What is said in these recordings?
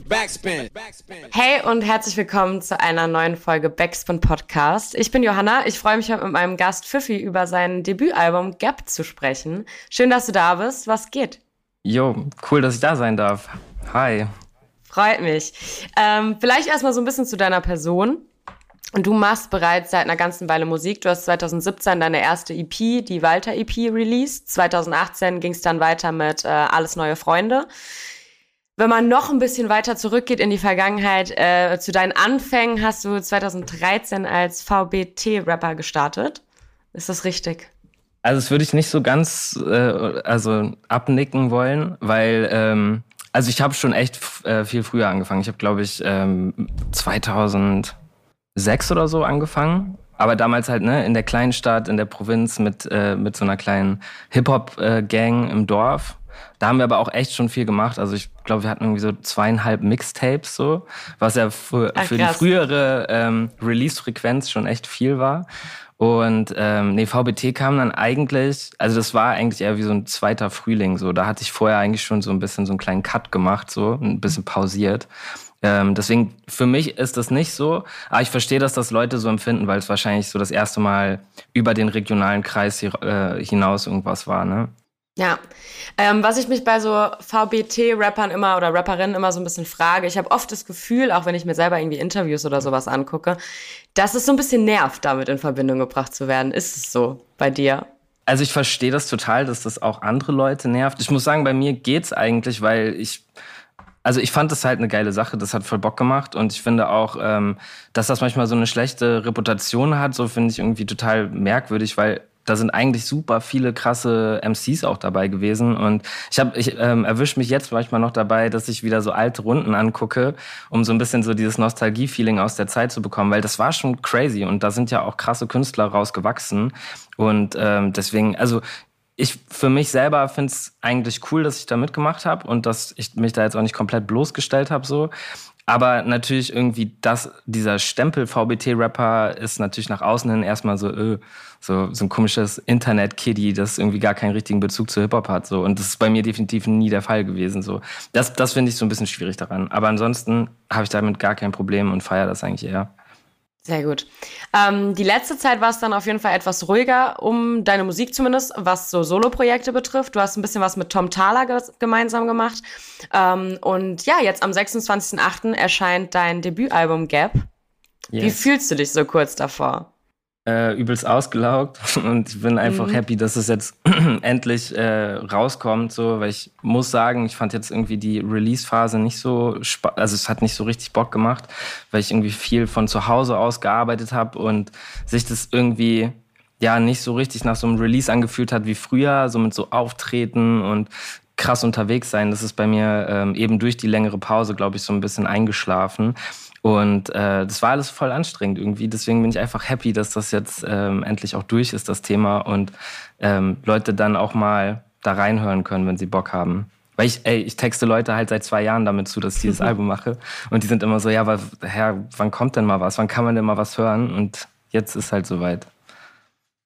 Backspin. Hey und herzlich willkommen zu einer neuen Folge Backspin Podcast. Ich bin Johanna. Ich freue mich heute mit meinem Gast Pfiffi über sein Debütalbum Gap zu sprechen. Schön, dass du da bist. Was geht? Jo, cool, dass ich da sein darf. Hi. Freut mich. Ähm, vielleicht erstmal so ein bisschen zu deiner Person. Und du machst bereits seit einer ganzen Weile Musik. Du hast 2017 deine erste EP, die Walter EP, released. 2018 ging es dann weiter mit äh, Alles neue Freunde. Wenn man noch ein bisschen weiter zurückgeht in die Vergangenheit, äh, zu deinen Anfängen hast du 2013 als VBT-Rapper gestartet. Ist das richtig? Also das würde ich nicht so ganz äh, also abnicken wollen, weil ähm, also ich habe schon echt äh, viel früher angefangen. Ich habe glaube ich ähm, 2006 oder so angefangen, aber damals halt ne in der kleinen Stadt in der Provinz mit äh, mit so einer kleinen Hip Hop äh, Gang im Dorf da haben wir aber auch echt schon viel gemacht. Also ich glaube, wir hatten irgendwie so zweieinhalb Mixtapes so, was ja für, Ach, für die frühere ähm, Release-Frequenz schon echt viel war. Und ähm, nee, VBT kam dann eigentlich, also das war eigentlich eher wie so ein zweiter Frühling. So, da hatte ich vorher eigentlich schon so ein bisschen so einen kleinen Cut gemacht, so ein bisschen pausiert. Ähm, deswegen für mich ist das nicht so, aber ich verstehe, dass das Leute so empfinden, weil es wahrscheinlich so das erste Mal über den regionalen Kreis hier, äh, hinaus irgendwas war. Ne? Ja, ähm, was ich mich bei so VBT-Rappern immer oder Rapperinnen immer so ein bisschen frage, ich habe oft das Gefühl, auch wenn ich mir selber irgendwie Interviews oder sowas angucke, dass es so ein bisschen nervt, damit in Verbindung gebracht zu werden. Ist es so bei dir? Also ich verstehe das total, dass das auch andere Leute nervt. Ich muss sagen, bei mir geht's eigentlich, weil ich also ich fand das halt eine geile Sache, das hat voll Bock gemacht und ich finde auch, ähm, dass das manchmal so eine schlechte Reputation hat, so finde ich irgendwie total merkwürdig, weil da sind eigentlich super viele krasse MCs auch dabei gewesen. Und ich habe, ich ähm, erwische mich jetzt manchmal noch dabei, dass ich wieder so alte Runden angucke, um so ein bisschen so dieses Nostalgie-Feeling aus der Zeit zu bekommen, weil das war schon crazy und da sind ja auch krasse Künstler rausgewachsen. Und ähm, deswegen, also ich für mich selber finde es eigentlich cool, dass ich da mitgemacht habe und dass ich mich da jetzt auch nicht komplett bloßgestellt habe so. Aber natürlich irgendwie das, dieser Stempel VBT-Rapper ist natürlich nach außen hin erstmal so, äh, so, so ein komisches Internet-Kiddie, das irgendwie gar keinen richtigen Bezug zu Hip-Hop hat. So. Und das ist bei mir definitiv nie der Fall gewesen. So. Das, das finde ich so ein bisschen schwierig daran. Aber ansonsten habe ich damit gar kein Problem und feiere das eigentlich eher. Sehr gut. Ähm, die letzte Zeit war es dann auf jeden Fall etwas ruhiger um deine Musik zumindest, was so Solo-Projekte betrifft. Du hast ein bisschen was mit Tom Thaler ge gemeinsam gemacht. Ähm, und ja, jetzt am 26.08. erscheint dein Debütalbum Gap. Yes. Wie fühlst du dich so kurz davor? Äh, übelst ausgelaugt und ich bin einfach mhm. happy, dass es jetzt endlich äh, rauskommt, so, weil ich muss sagen, ich fand jetzt irgendwie die Release-Phase nicht so, also es hat nicht so richtig Bock gemacht, weil ich irgendwie viel von zu Hause aus gearbeitet habe und sich das irgendwie ja nicht so richtig nach so einem Release angefühlt hat wie früher, so mit so Auftreten und krass unterwegs sein. Das ist bei mir ähm, eben durch die längere Pause, glaube ich, so ein bisschen eingeschlafen. Und äh, das war alles voll anstrengend irgendwie. Deswegen bin ich einfach happy, dass das jetzt ähm, endlich auch durch ist, das Thema. Und ähm, Leute dann auch mal da reinhören können, wenn sie Bock haben. Weil ich, ey, ich texte Leute halt seit zwei Jahren damit zu, dass ich dieses Album mache. Und die sind immer so, ja, aber Herr, wann kommt denn mal was? Wann kann man denn mal was hören? Und jetzt ist halt soweit.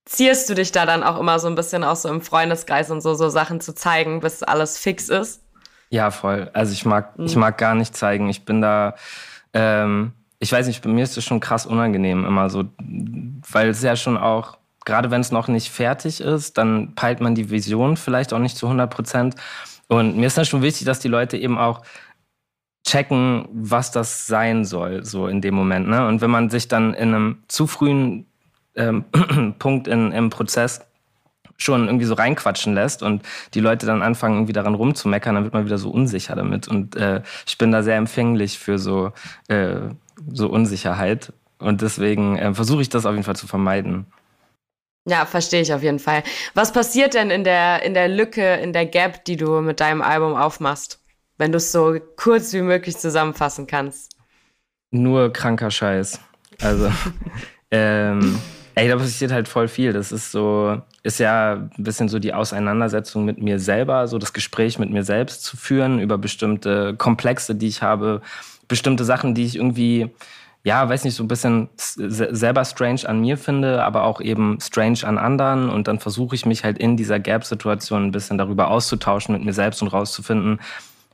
Ziehst du dich da dann auch immer so ein bisschen auch so im Freundeskreis und so, so Sachen zu zeigen, bis alles fix ist? Ja, voll. Also ich mag, mhm. ich mag gar nicht zeigen. Ich bin da, ähm, ich weiß nicht, bei mir ist es schon krass unangenehm immer so, weil es ja schon auch, gerade wenn es noch nicht fertig ist, dann peilt man die Vision vielleicht auch nicht zu 100 Prozent. Und mir ist dann schon wichtig, dass die Leute eben auch checken, was das sein soll, so in dem Moment. Ne? Und wenn man sich dann in einem zu frühen ähm, Punkt in, im Prozess schon irgendwie so reinquatschen lässt und die Leute dann anfangen, irgendwie daran rumzumeckern, dann wird man wieder so unsicher damit. Und äh, ich bin da sehr empfänglich für so, äh, so Unsicherheit. Und deswegen äh, versuche ich das auf jeden Fall zu vermeiden. Ja, verstehe ich auf jeden Fall. Was passiert denn in der, in der Lücke, in der Gap, die du mit deinem Album aufmachst? Wenn du es so kurz wie möglich zusammenfassen kannst. Nur kranker Scheiß. Also, ähm, ey, da passiert halt voll viel. Das ist so, ist ja ein bisschen so die Auseinandersetzung mit mir selber, so das Gespräch mit mir selbst zu führen über bestimmte Komplexe, die ich habe, bestimmte Sachen, die ich irgendwie, ja, weiß nicht, so ein bisschen selber strange an mir finde, aber auch eben strange an anderen. Und dann versuche ich mich halt in dieser Gap-Situation ein bisschen darüber auszutauschen mit mir selbst und rauszufinden,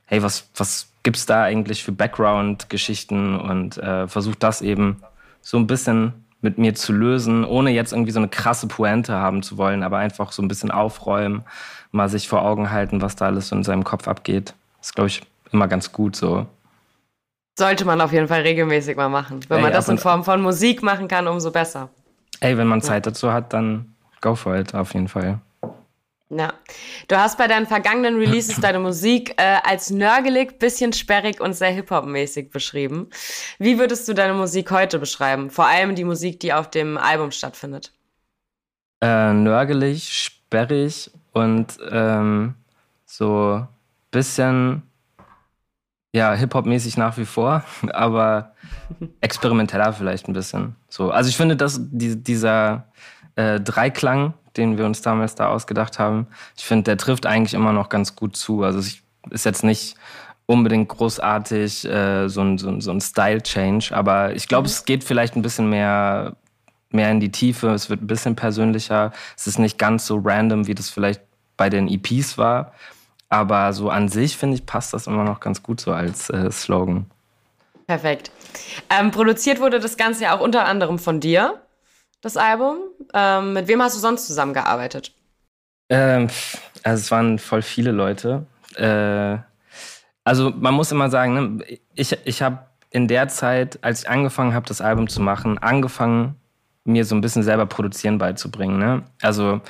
hey, was, was gibt es da eigentlich für Background-Geschichten und äh, versuche das eben so ein bisschen mit mir zu lösen, ohne jetzt irgendwie so eine krasse Pointe haben zu wollen, aber einfach so ein bisschen aufräumen, mal sich vor Augen halten, was da alles so in seinem Kopf abgeht. Das ist, glaube ich, immer ganz gut so. Sollte man auf jeden Fall regelmäßig mal machen. Wenn Ey, man das in Form von Musik machen kann, umso besser. Ey, wenn man Zeit dazu hat, dann go for it, auf jeden Fall. Ja. Du hast bei deinen vergangenen Releases deine Musik äh, als nörgelig, bisschen sperrig und sehr Hip-Hop-mäßig beschrieben. Wie würdest du deine Musik heute beschreiben? Vor allem die Musik, die auf dem Album stattfindet. Äh, nörgelig, sperrig und ähm, so bisschen ja, Hip-Hop-mäßig nach wie vor, aber experimenteller vielleicht ein bisschen. So, also ich finde, dass die, dieser äh, Dreiklang, den wir uns damals da ausgedacht haben. Ich finde, der trifft eigentlich immer noch ganz gut zu. Also es ist jetzt nicht unbedingt großartig äh, so ein, so ein, so ein Style-Change, aber ich glaube, mhm. es geht vielleicht ein bisschen mehr, mehr in die Tiefe, es wird ein bisschen persönlicher, es ist nicht ganz so random, wie das vielleicht bei den EPs war, aber so an sich, finde ich, passt das immer noch ganz gut so als äh, Slogan. Perfekt. Ähm, produziert wurde das Ganze ja auch unter anderem von dir das Album. Ähm, mit wem hast du sonst zusammengearbeitet? Ähm, also es waren voll viele Leute. Äh, also man muss immer sagen, ne, ich, ich habe in der Zeit, als ich angefangen habe, das Album zu machen, angefangen, mir so ein bisschen selber produzieren beizubringen. Ne? Also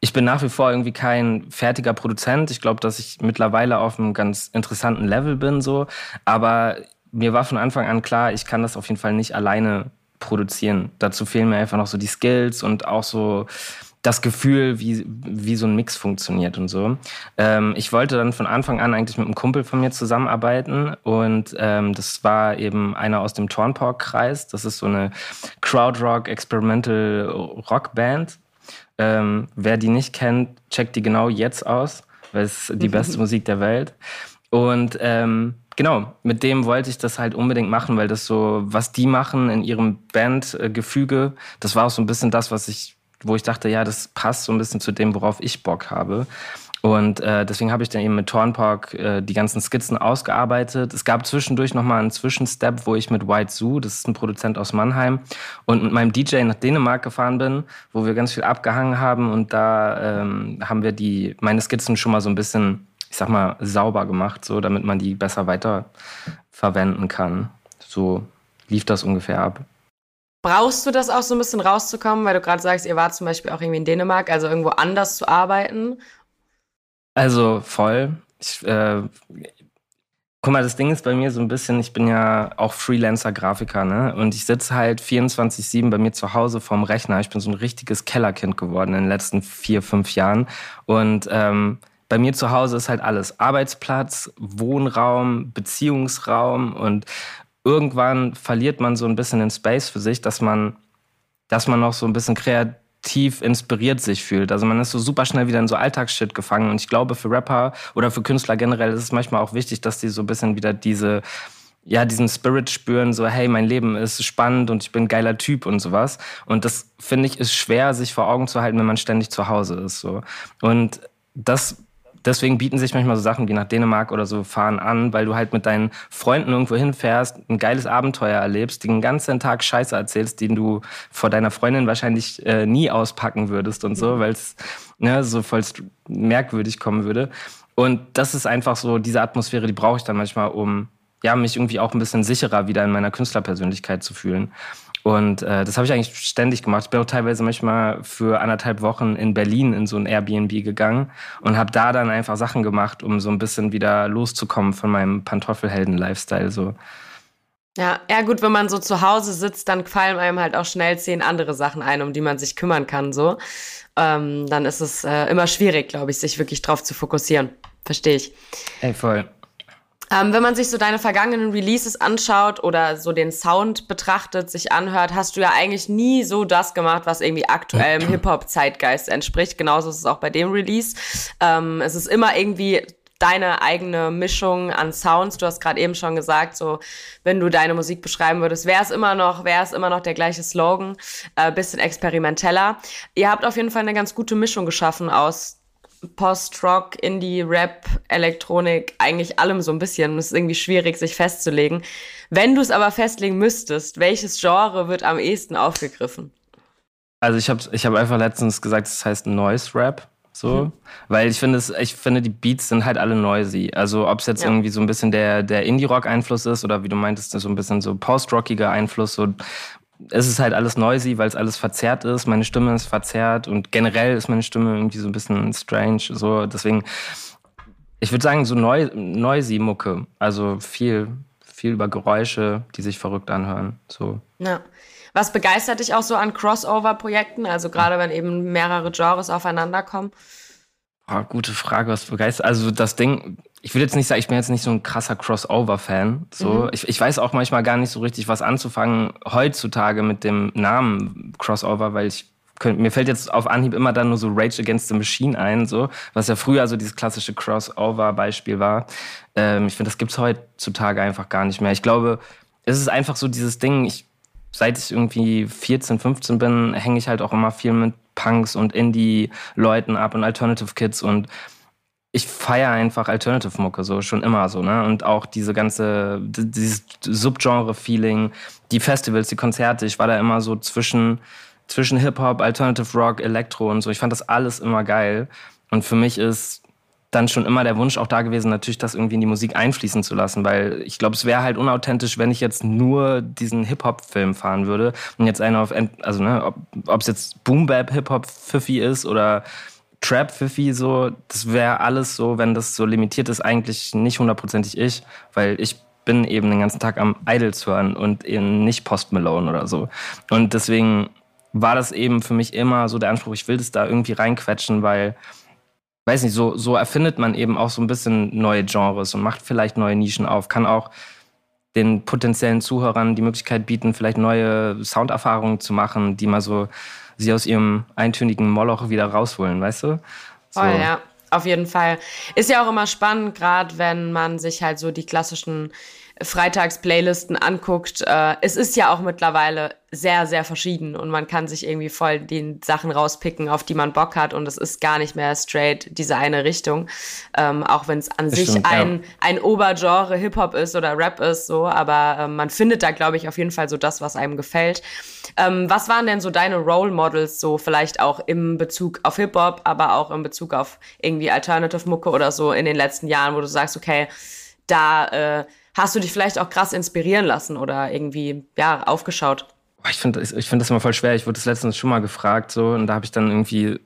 ich bin nach wie vor irgendwie kein fertiger Produzent. Ich glaube, dass ich mittlerweile auf einem ganz interessanten Level bin, so. Aber mir war von Anfang an klar, ich kann das auf jeden Fall nicht alleine produzieren. Dazu fehlen mir einfach noch so die Skills und auch so das Gefühl, wie, wie so ein Mix funktioniert und so. Ähm, ich wollte dann von Anfang an eigentlich mit einem Kumpel von mir zusammenarbeiten und ähm, das war eben einer aus dem Tornpork-Kreis. Das ist so eine Crowdrock Experimental Rock Band. Ähm, wer die nicht kennt, checkt die genau jetzt aus, weil es die beste Musik der Welt. Und ähm, genau, mit dem wollte ich das halt unbedingt machen, weil das so, was die machen in ihrem Bandgefüge, das war auch so ein bisschen das, was ich, wo ich dachte, ja, das passt so ein bisschen zu dem, worauf ich Bock habe. Und äh, deswegen habe ich dann eben mit Tornpark äh, die ganzen Skizzen ausgearbeitet. Es gab zwischendurch nochmal einen Zwischenstep, wo ich mit White Zoo, das ist ein Produzent aus Mannheim, und mit meinem DJ nach Dänemark gefahren bin, wo wir ganz viel abgehangen haben. Und da ähm, haben wir die meine Skizzen schon mal so ein bisschen ich sag mal, sauber gemacht, so damit man die besser weiter verwenden kann. So lief das ungefähr ab. Brauchst du das auch so ein bisschen rauszukommen, weil du gerade sagst, ihr wart zum Beispiel auch irgendwie in Dänemark, also irgendwo anders zu arbeiten? Also voll. Ich, äh, guck mal, das Ding ist bei mir so ein bisschen, ich bin ja auch Freelancer-Grafiker, ne? Und ich sitze halt 24-7 bei mir zu Hause vorm Rechner. Ich bin so ein richtiges Kellerkind geworden in den letzten vier, fünf Jahren. Und ähm, bei mir zu Hause ist halt alles Arbeitsplatz, Wohnraum, Beziehungsraum und irgendwann verliert man so ein bisschen den Space für sich, dass man, dass man noch so ein bisschen kreativ inspiriert sich fühlt. Also man ist so super schnell wieder in so Alltagsshit gefangen. Und ich glaube, für Rapper oder für Künstler generell ist es manchmal auch wichtig, dass die so ein bisschen wieder diese, ja, diesen Spirit spüren, so, hey, mein Leben ist spannend und ich bin ein geiler Typ und sowas. Und das, finde ich, ist schwer, sich vor Augen zu halten, wenn man ständig zu Hause ist, so. Und das deswegen bieten sich manchmal so Sachen wie nach Dänemark oder so fahren an, weil du halt mit deinen Freunden irgendwo hinfährst, ein geiles Abenteuer erlebst, den ganzen Tag Scheiße erzählst, den du vor deiner Freundin wahrscheinlich äh, nie auspacken würdest und so, mhm. weil es ne, so voll merkwürdig kommen würde. Und das ist einfach so, diese Atmosphäre, die brauche ich dann manchmal, um ja, mich irgendwie auch ein bisschen sicherer wieder in meiner Künstlerpersönlichkeit zu fühlen. Und äh, das habe ich eigentlich ständig gemacht. Ich bin auch teilweise manchmal für anderthalb Wochen in Berlin in so ein Airbnb gegangen und habe da dann einfach Sachen gemacht, um so ein bisschen wieder loszukommen von meinem Pantoffelhelden-Lifestyle. So. Ja, ja gut, wenn man so zu Hause sitzt, dann fallen einem halt auch schnell zehn andere Sachen ein, um die man sich kümmern kann. So, ähm, dann ist es äh, immer schwierig, glaube ich, sich wirklich drauf zu fokussieren. Verstehe ich. Ey, voll. Ähm, wenn man sich so deine vergangenen Releases anschaut oder so den Sound betrachtet, sich anhört, hast du ja eigentlich nie so das gemacht, was irgendwie aktuellem Hip-Hop-Zeitgeist entspricht. Genauso ist es auch bei dem Release. Ähm, es ist immer irgendwie deine eigene Mischung an Sounds. Du hast gerade eben schon gesagt, so wenn du deine Musik beschreiben würdest, wäre es immer noch, wäre es immer noch der gleiche Slogan, äh, bisschen experimenteller. Ihr habt auf jeden Fall eine ganz gute Mischung geschaffen aus Post-Rock, Indie, Rap, Elektronik, eigentlich allem so ein bisschen. Es ist irgendwie schwierig, sich festzulegen. Wenn du es aber festlegen müsstest, welches Genre wird am ehesten aufgegriffen? Also ich habe ich hab einfach letztens gesagt, es das heißt Noise Rap. So, mhm. weil ich finde es, ich finde, die Beats sind halt alle noisy. Also ob es jetzt ja. irgendwie so ein bisschen der, der Indie-Rock-Einfluss ist oder wie du meintest, so ein bisschen so post-rockiger Einfluss, so es ist halt alles noisy, weil es alles verzerrt ist. Meine Stimme ist verzerrt und generell ist meine Stimme irgendwie so ein bisschen strange. So, deswegen, ich würde sagen, so neu, noisy Mucke. Also viel, viel über Geräusche, die sich verrückt anhören. So. Ja. Was begeistert dich auch so an Crossover-Projekten? Also gerade wenn eben mehrere Genres aufeinander kommen? Oh, gute Frage, was begeistert. Also das Ding, ich will jetzt nicht sagen, ich bin jetzt nicht so ein krasser Crossover-Fan. So, mhm. ich, ich weiß auch manchmal gar nicht so richtig, was anzufangen heutzutage mit dem Namen Crossover, weil ich könnt, mir fällt jetzt auf Anhieb immer dann nur so Rage Against the Machine ein, so was ja früher so dieses klassische Crossover-Beispiel war. Ähm, ich finde, das gibt's heutzutage einfach gar nicht mehr. Ich glaube, es ist einfach so dieses Ding. Ich seit ich irgendwie 14, 15 bin, hänge ich halt auch immer viel mit Punks und Indie-Leuten ab und Alternative Kids und ich feiere einfach Alternative Mucke so schon immer so, ne? Und auch diese ganze dieses Subgenre Feeling, die Festivals, die Konzerte, ich war da immer so zwischen zwischen Hip Hop, Alternative Rock, Elektro und so. Ich fand das alles immer geil und für mich ist dann schon immer der Wunsch auch da gewesen, natürlich das irgendwie in die Musik einfließen zu lassen, weil ich glaube, es wäre halt unauthentisch, wenn ich jetzt nur diesen Hip-Hop-Film fahren würde und jetzt einer auf, also ne, ob es jetzt Boom-Bap Hip-Hop-Pfiffi ist oder Trap-Pfiffi so, das wäre alles so, wenn das so limitiert ist, eigentlich nicht hundertprozentig ich, weil ich bin eben den ganzen Tag am Idols hören und eben nicht Post Malone oder so. Und deswegen war das eben für mich immer so der Anspruch, ich will das da irgendwie reinquetschen, weil weiß nicht, so, so erfindet man eben auch so ein bisschen neue Genres und macht vielleicht neue Nischen auf, kann auch den potenziellen Zuhörern die Möglichkeit bieten, vielleicht neue Sounderfahrungen zu machen, die mal so sie aus ihrem eintönigen Moloch wieder rausholen, weißt du? So. Oh ja, auf jeden Fall. Ist ja auch immer spannend, gerade wenn man sich halt so die klassischen Freitags-Playlisten anguckt, äh, es ist ja auch mittlerweile sehr, sehr verschieden und man kann sich irgendwie voll die Sachen rauspicken, auf die man Bock hat und es ist gar nicht mehr straight diese eine Richtung, ähm, auch wenn es an das sich stimmt, ein, ja. ein Obergenre Hip-Hop ist oder Rap ist, so, aber ähm, man findet da, glaube ich, auf jeden Fall so das, was einem gefällt. Ähm, was waren denn so deine Role Models, so vielleicht auch im Bezug auf Hip-Hop, aber auch in Bezug auf irgendwie Alternative Mucke oder so in den letzten Jahren, wo du sagst, okay, da äh, hast du dich vielleicht auch krass inspirieren lassen oder irgendwie, ja, aufgeschaut? Ich finde ich find das immer voll schwer. Ich wurde das letztens schon mal gefragt, so, und da habe ich dann irgendwie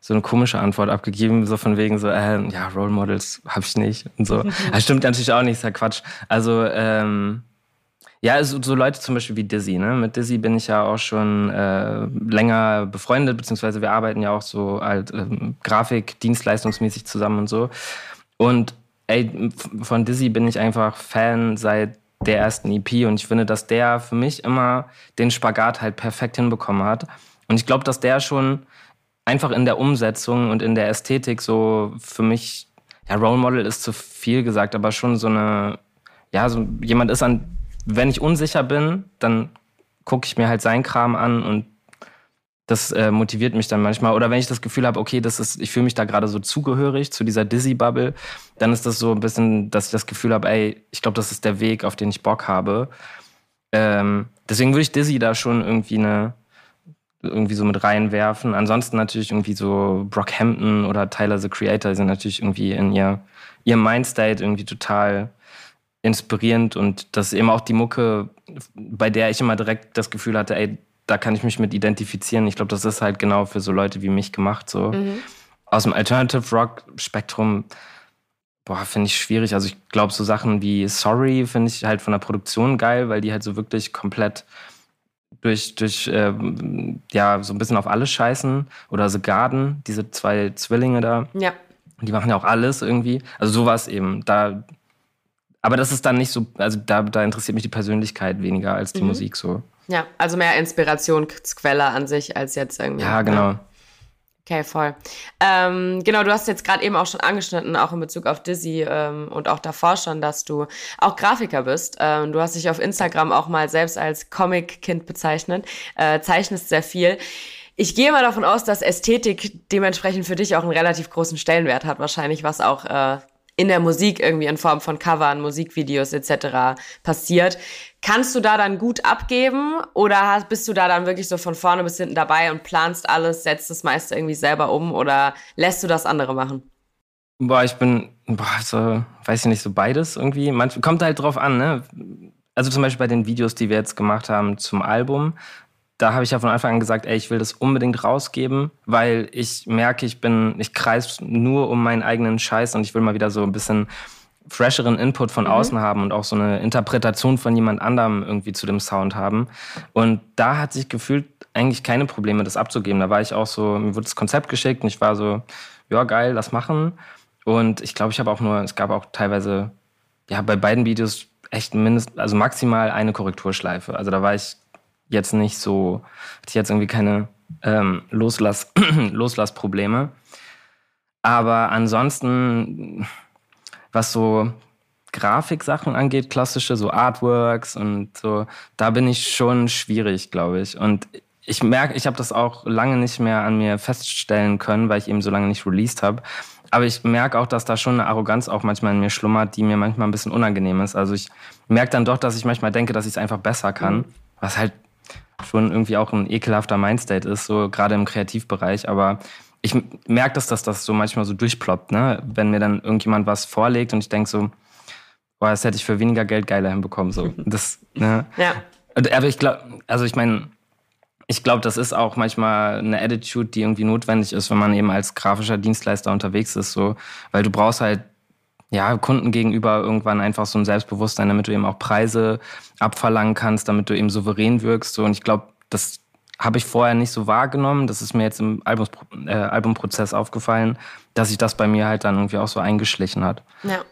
so eine komische Antwort abgegeben, so von wegen so, äh, ja, Role Models habe ich nicht und so. das stimmt natürlich auch nicht, ist ja Quatsch. Also, ähm, ja, also so Leute zum Beispiel wie Dizzy, ne? Mit Dizzy bin ich ja auch schon äh, länger befreundet, beziehungsweise wir arbeiten ja auch so halt ähm, Grafik, dienstleistungsmäßig zusammen und so. Und ey, von Dizzy bin ich einfach Fan seit der ersten EP und ich finde, dass der für mich immer den Spagat halt perfekt hinbekommen hat. Und ich glaube, dass der schon einfach in der Umsetzung und in der Ästhetik so für mich, ja, Role Model ist zu viel gesagt, aber schon so eine, ja, so jemand ist an, wenn ich unsicher bin, dann gucke ich mir halt seinen Kram an und das äh, motiviert mich dann manchmal. Oder wenn ich das Gefühl habe, okay, das ist, ich fühle mich da gerade so zugehörig zu dieser Dizzy-Bubble, dann ist das so ein bisschen, dass ich das Gefühl habe, ey, ich glaube, das ist der Weg, auf den ich Bock habe. Ähm, deswegen würde ich Dizzy da schon irgendwie eine irgendwie so mit reinwerfen. Ansonsten natürlich irgendwie so Brockhampton oder Tyler the Creator sind natürlich irgendwie in ihr, ihrem Mindstate irgendwie total inspirierend und das ist eben auch die Mucke, bei der ich immer direkt das Gefühl hatte, ey, da kann ich mich mit identifizieren. Ich glaube, das ist halt genau für so Leute wie mich gemacht. So mhm. aus dem Alternative Rock Spektrum, boah, finde ich schwierig. Also ich glaube, so Sachen wie Sorry finde ich halt von der Produktion geil, weil die halt so wirklich komplett durch, durch äh, ja, so ein bisschen auf alles scheißen. Oder The Garden, diese zwei Zwillinge da. Ja. Die machen ja auch alles irgendwie. Also sowas eben. Da, aber das ist dann nicht so, also da, da interessiert mich die Persönlichkeit weniger als die mhm. Musik so. Ja, also mehr Inspirationsquelle an sich als jetzt irgendwie. Ja, genau. Ne? Okay, voll. Ähm, genau, du hast jetzt gerade eben auch schon angeschnitten, auch in Bezug auf Dizzy ähm, und auch davor schon, dass du auch Grafiker bist. Ähm, du hast dich auf Instagram auch mal selbst als Comic-Kind bezeichnet, äh, zeichnest sehr viel. Ich gehe mal davon aus, dass Ästhetik dementsprechend für dich auch einen relativ großen Stellenwert hat, wahrscheinlich, was auch äh, in der Musik irgendwie in Form von Covern, Musikvideos etc. passiert. Kannst du da dann gut abgeben oder bist du da dann wirklich so von vorne bis hinten dabei und planst alles, setzt das meiste irgendwie selber um oder lässt du das andere machen? Boah, ich bin, boah, so, weiß ich nicht, so beides irgendwie. Manch, kommt halt drauf an, ne? Also zum Beispiel bei den Videos, die wir jetzt gemacht haben zum Album, da habe ich ja von Anfang an gesagt, ey, ich will das unbedingt rausgeben, weil ich merke, ich bin, ich kreis nur um meinen eigenen Scheiß und ich will mal wieder so ein bisschen fresheren Input von mhm. außen haben und auch so eine Interpretation von jemand anderem irgendwie zu dem Sound haben. Und da hat sich gefühlt eigentlich keine Probleme, das abzugeben. Da war ich auch so, mir wurde das Konzept geschickt und ich war so, ja, geil, lass machen. Und ich glaube, ich habe auch nur, es gab auch teilweise, ja, bei beiden Videos echt mindestens, also maximal eine Korrekturschleife. Also da war ich jetzt nicht so, hatte ich jetzt irgendwie keine ähm, Loslass, Loslassprobleme. Aber ansonsten, was so Grafiksachen angeht, klassische, so Artworks und so, da bin ich schon schwierig, glaube ich. Und ich merke, ich habe das auch lange nicht mehr an mir feststellen können, weil ich eben so lange nicht released habe. Aber ich merke auch, dass da schon eine Arroganz auch manchmal in mir schlummert, die mir manchmal ein bisschen unangenehm ist. Also ich merke dann doch, dass ich manchmal denke, dass ich es einfach besser kann, mhm. was halt schon irgendwie auch ein ekelhafter Mindstate ist, so gerade im Kreativbereich. Aber ich merke das, dass das so manchmal so durchploppt, ne? Wenn mir dann irgendjemand was vorlegt und ich denke so, boah, das hätte ich für weniger Geld geiler hinbekommen. So. Das, ne? Ja. Aber ich glaube, also ich meine, ich glaube, das ist auch manchmal eine Attitude, die irgendwie notwendig ist, wenn man eben als grafischer Dienstleister unterwegs ist, so, weil du brauchst halt ja, Kunden gegenüber irgendwann einfach so ein Selbstbewusstsein, damit du eben auch Preise abverlangen kannst, damit du eben souverän wirkst. So. Und ich glaube, das habe ich vorher nicht so wahrgenommen. Das ist mir jetzt im Albums, äh, Albumprozess aufgefallen, dass sich das bei mir halt dann irgendwie auch so eingeschlichen hat. Ja.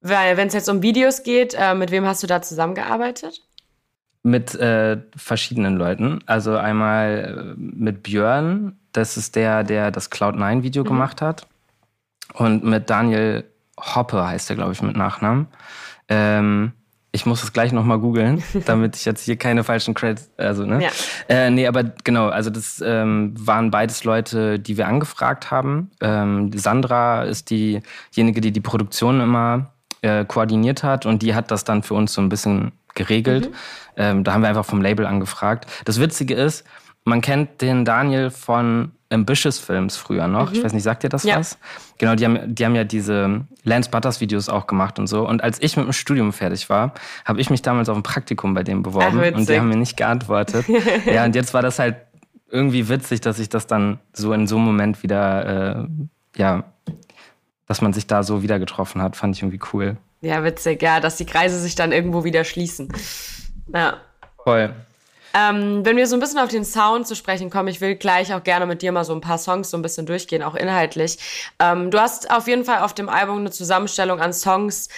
Weil, wenn es jetzt um Videos geht, äh, mit wem hast du da zusammengearbeitet? Mit äh, verschiedenen Leuten. Also einmal äh, mit Björn, das ist der, der das Cloud9-Video mhm. gemacht hat. Und mit Daniel Hoppe heißt er, glaube ich, mit Nachnamen. Ähm, ich muss es gleich nochmal googeln, damit ich jetzt hier keine falschen Credits, also, ne? Ja. Äh, nee, aber genau, also das ähm, waren beides Leute, die wir angefragt haben. Ähm, Sandra ist diejenige, die die Produktion immer äh, koordiniert hat und die hat das dann für uns so ein bisschen geregelt. Mhm. Ähm, da haben wir einfach vom Label angefragt. Das Witzige ist, man kennt den Daniel von Ambitious Films früher noch. Mhm. Ich weiß nicht, sagt ihr das ja. was? Genau, die haben, die haben ja diese Lance Butters Videos auch gemacht und so. Und als ich mit dem Studium fertig war, habe ich mich damals auf ein Praktikum bei dem beworben Ach, und die haben mir nicht geantwortet. ja, und jetzt war das halt irgendwie witzig, dass sich das dann so in so einem Moment wieder, äh, ja, dass man sich da so wieder getroffen hat, fand ich irgendwie cool. Ja, witzig, ja, dass die Kreise sich dann irgendwo wieder schließen. Ja. Voll. Ähm, wenn wir so ein bisschen auf den Sound zu sprechen kommen, ich will gleich auch gerne mit dir mal so ein paar Songs so ein bisschen durchgehen, auch inhaltlich. Ähm, du hast auf jeden Fall auf dem Album eine Zusammenstellung an Songs,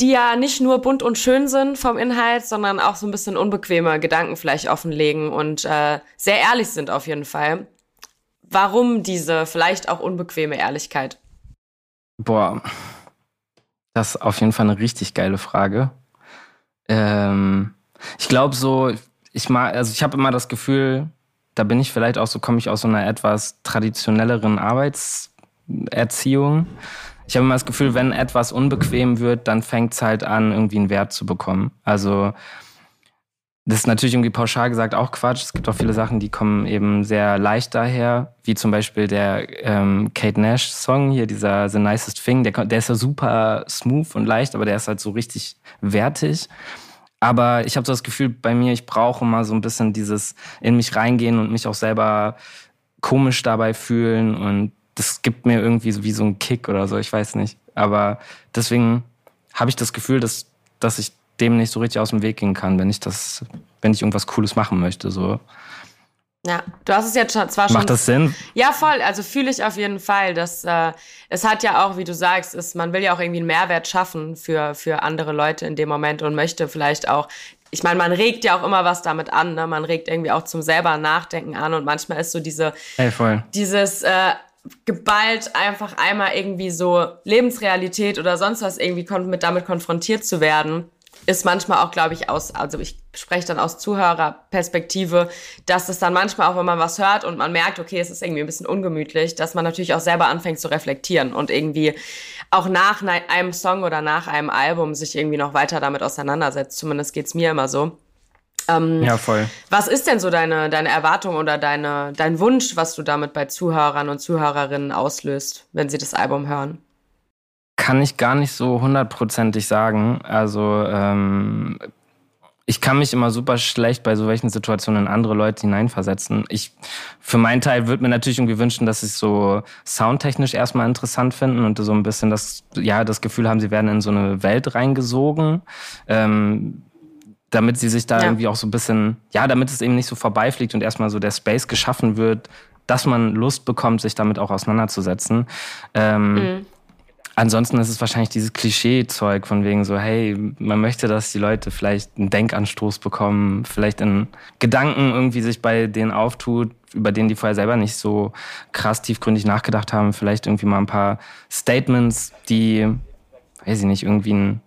die ja nicht nur bunt und schön sind vom Inhalt, sondern auch so ein bisschen unbequeme Gedanken vielleicht offenlegen und äh, sehr ehrlich sind auf jeden Fall. Warum diese vielleicht auch unbequeme Ehrlichkeit? Boah, das ist auf jeden Fall eine richtig geile Frage. Ähm, ich glaube so, ich mag, also ich habe immer das Gefühl, da bin ich vielleicht auch so, komme ich aus so einer etwas traditionelleren Arbeitserziehung. Ich habe immer das Gefühl, wenn etwas unbequem wird, dann fängt es halt an, irgendwie einen Wert zu bekommen. Also das ist natürlich irgendwie pauschal gesagt auch Quatsch. Es gibt auch viele Sachen, die kommen eben sehr leicht daher, wie zum Beispiel der ähm, Kate Nash Song hier, dieser The Nicest Thing. Der, der ist ja super smooth und leicht, aber der ist halt so richtig wertig. Aber ich habe so das Gefühl bei mir, ich brauche mal so ein bisschen dieses in mich reingehen und mich auch selber komisch dabei fühlen. Und das gibt mir irgendwie so wie so einen Kick oder so, ich weiß nicht. Aber deswegen habe ich das Gefühl, dass, dass ich dem nicht so richtig aus dem Weg gehen kann, wenn ich das, wenn ich irgendwas Cooles machen möchte. So. Ja, du hast es jetzt schon, zwar schon. Macht das Sinn? Ja, voll. Also fühle ich auf jeden Fall. Dass, äh, es hat ja auch, wie du sagst, ist, man will ja auch irgendwie einen Mehrwert schaffen für, für andere Leute in dem Moment und möchte vielleicht auch. Ich meine, man regt ja auch immer was damit an. Ne? Man regt irgendwie auch zum selber Nachdenken an und manchmal ist so diese, hey, voll. dieses äh, geballt einfach einmal irgendwie so Lebensrealität oder sonst was irgendwie kon mit damit konfrontiert zu werden ist manchmal auch, glaube ich, aus, also ich spreche dann aus Zuhörerperspektive, dass es dann manchmal auch, wenn man was hört und man merkt, okay, es ist irgendwie ein bisschen ungemütlich, dass man natürlich auch selber anfängt zu reflektieren und irgendwie auch nach einem Song oder nach einem Album sich irgendwie noch weiter damit auseinandersetzt. Zumindest geht's mir immer so. Ähm, ja, voll. Was ist denn so deine, deine Erwartung oder deine, dein Wunsch, was du damit bei Zuhörern und Zuhörerinnen auslöst, wenn sie das Album hören? Kann ich gar nicht so hundertprozentig sagen. Also ähm, ich kann mich immer super schlecht bei so welchen Situationen in andere Leute hineinversetzen. Ich, für meinen Teil würde mir natürlich irgendwie wünschen, dass sie es so soundtechnisch erstmal interessant finden und so ein bisschen das, ja, das Gefühl haben, sie werden in so eine Welt reingesogen. Ähm, damit sie sich da ja. irgendwie auch so ein bisschen, ja, damit es eben nicht so vorbeifliegt und erstmal so der Space geschaffen wird, dass man Lust bekommt, sich damit auch auseinanderzusetzen. Ähm, mhm. Ansonsten ist es wahrscheinlich dieses Klischee-Zeug von wegen so, hey, man möchte, dass die Leute vielleicht einen Denkanstoß bekommen, vielleicht einen Gedanken irgendwie sich bei denen auftut, über den die vorher selber nicht so krass tiefgründig nachgedacht haben. Vielleicht irgendwie mal ein paar Statements, die, weiß ich nicht, irgendwie ein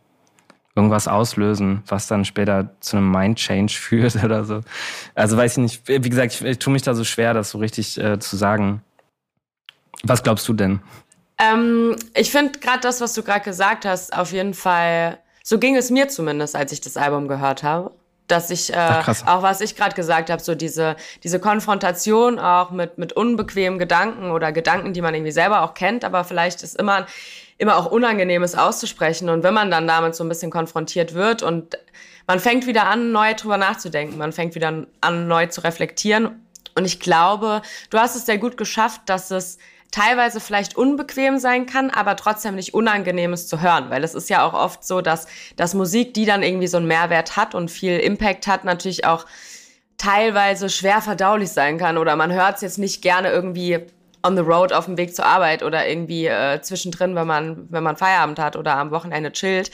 irgendwas auslösen, was dann später zu einem Mind-Change führt oder so. Also weiß ich nicht, wie gesagt, ich, ich tue mich da so schwer, das so richtig äh, zu sagen. Was glaubst du denn? Ähm, ich finde gerade das, was du gerade gesagt hast, auf jeden Fall, so ging es mir zumindest, als ich das Album gehört habe. Dass ich, äh, Ach, auch was ich gerade gesagt habe, so diese, diese Konfrontation auch mit, mit unbequemen Gedanken oder Gedanken, die man irgendwie selber auch kennt, aber vielleicht ist immer, immer auch Unangenehmes auszusprechen. Und wenn man dann damit so ein bisschen konfrontiert wird und man fängt wieder an, neu drüber nachzudenken, man fängt wieder an, neu zu reflektieren. Und ich glaube, du hast es sehr gut geschafft, dass es teilweise vielleicht unbequem sein kann, aber trotzdem nicht unangenehmes zu hören, weil es ist ja auch oft so, dass, dass Musik, die dann irgendwie so einen Mehrwert hat und viel Impact hat, natürlich auch teilweise schwer verdaulich sein kann oder man hört es jetzt nicht gerne irgendwie on the road auf dem Weg zur Arbeit oder irgendwie äh, zwischendrin, wenn man, wenn man Feierabend hat oder am Wochenende chillt.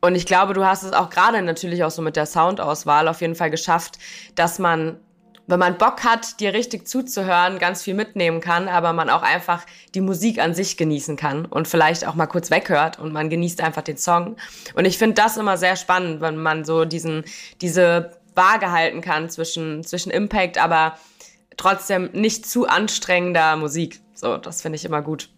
Und ich glaube, du hast es auch gerade natürlich auch so mit der Soundauswahl auf jeden Fall geschafft, dass man wenn man Bock hat, dir richtig zuzuhören, ganz viel mitnehmen kann, aber man auch einfach die Musik an sich genießen kann und vielleicht auch mal kurz weghört und man genießt einfach den Song. Und ich finde das immer sehr spannend, wenn man so diesen, diese Waage halten kann zwischen, zwischen Impact, aber trotzdem nicht zu anstrengender Musik. So, das finde ich immer gut.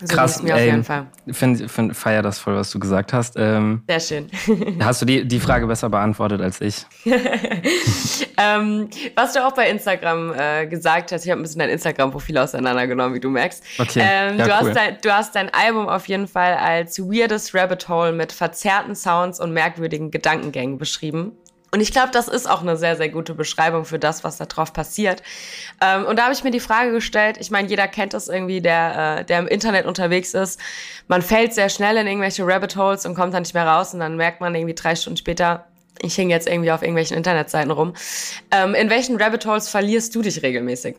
So Krass, mir auf ey, jeden Fall. Find, find, feier das voll, was du gesagt hast. Ähm, Sehr schön. hast du die, die Frage besser beantwortet als ich? ähm, was du auch bei Instagram äh, gesagt hast, ich habe ein bisschen dein Instagram-Profil auseinandergenommen, wie du merkst. Okay. Ähm, ja, du, cool. hast dein, du hast dein Album auf jeden Fall als Weirdest Rabbit Hole mit verzerrten Sounds und merkwürdigen Gedankengängen beschrieben. Und ich glaube, das ist auch eine sehr, sehr gute Beschreibung für das, was da drauf passiert. Ähm, und da habe ich mir die Frage gestellt, ich meine, jeder kennt das irgendwie, der, äh, der im Internet unterwegs ist. Man fällt sehr schnell in irgendwelche Rabbit Holes und kommt dann nicht mehr raus und dann merkt man irgendwie drei Stunden später, ich hing jetzt irgendwie auf irgendwelchen Internetseiten rum. Ähm, in welchen Rabbit Holes verlierst du dich regelmäßig?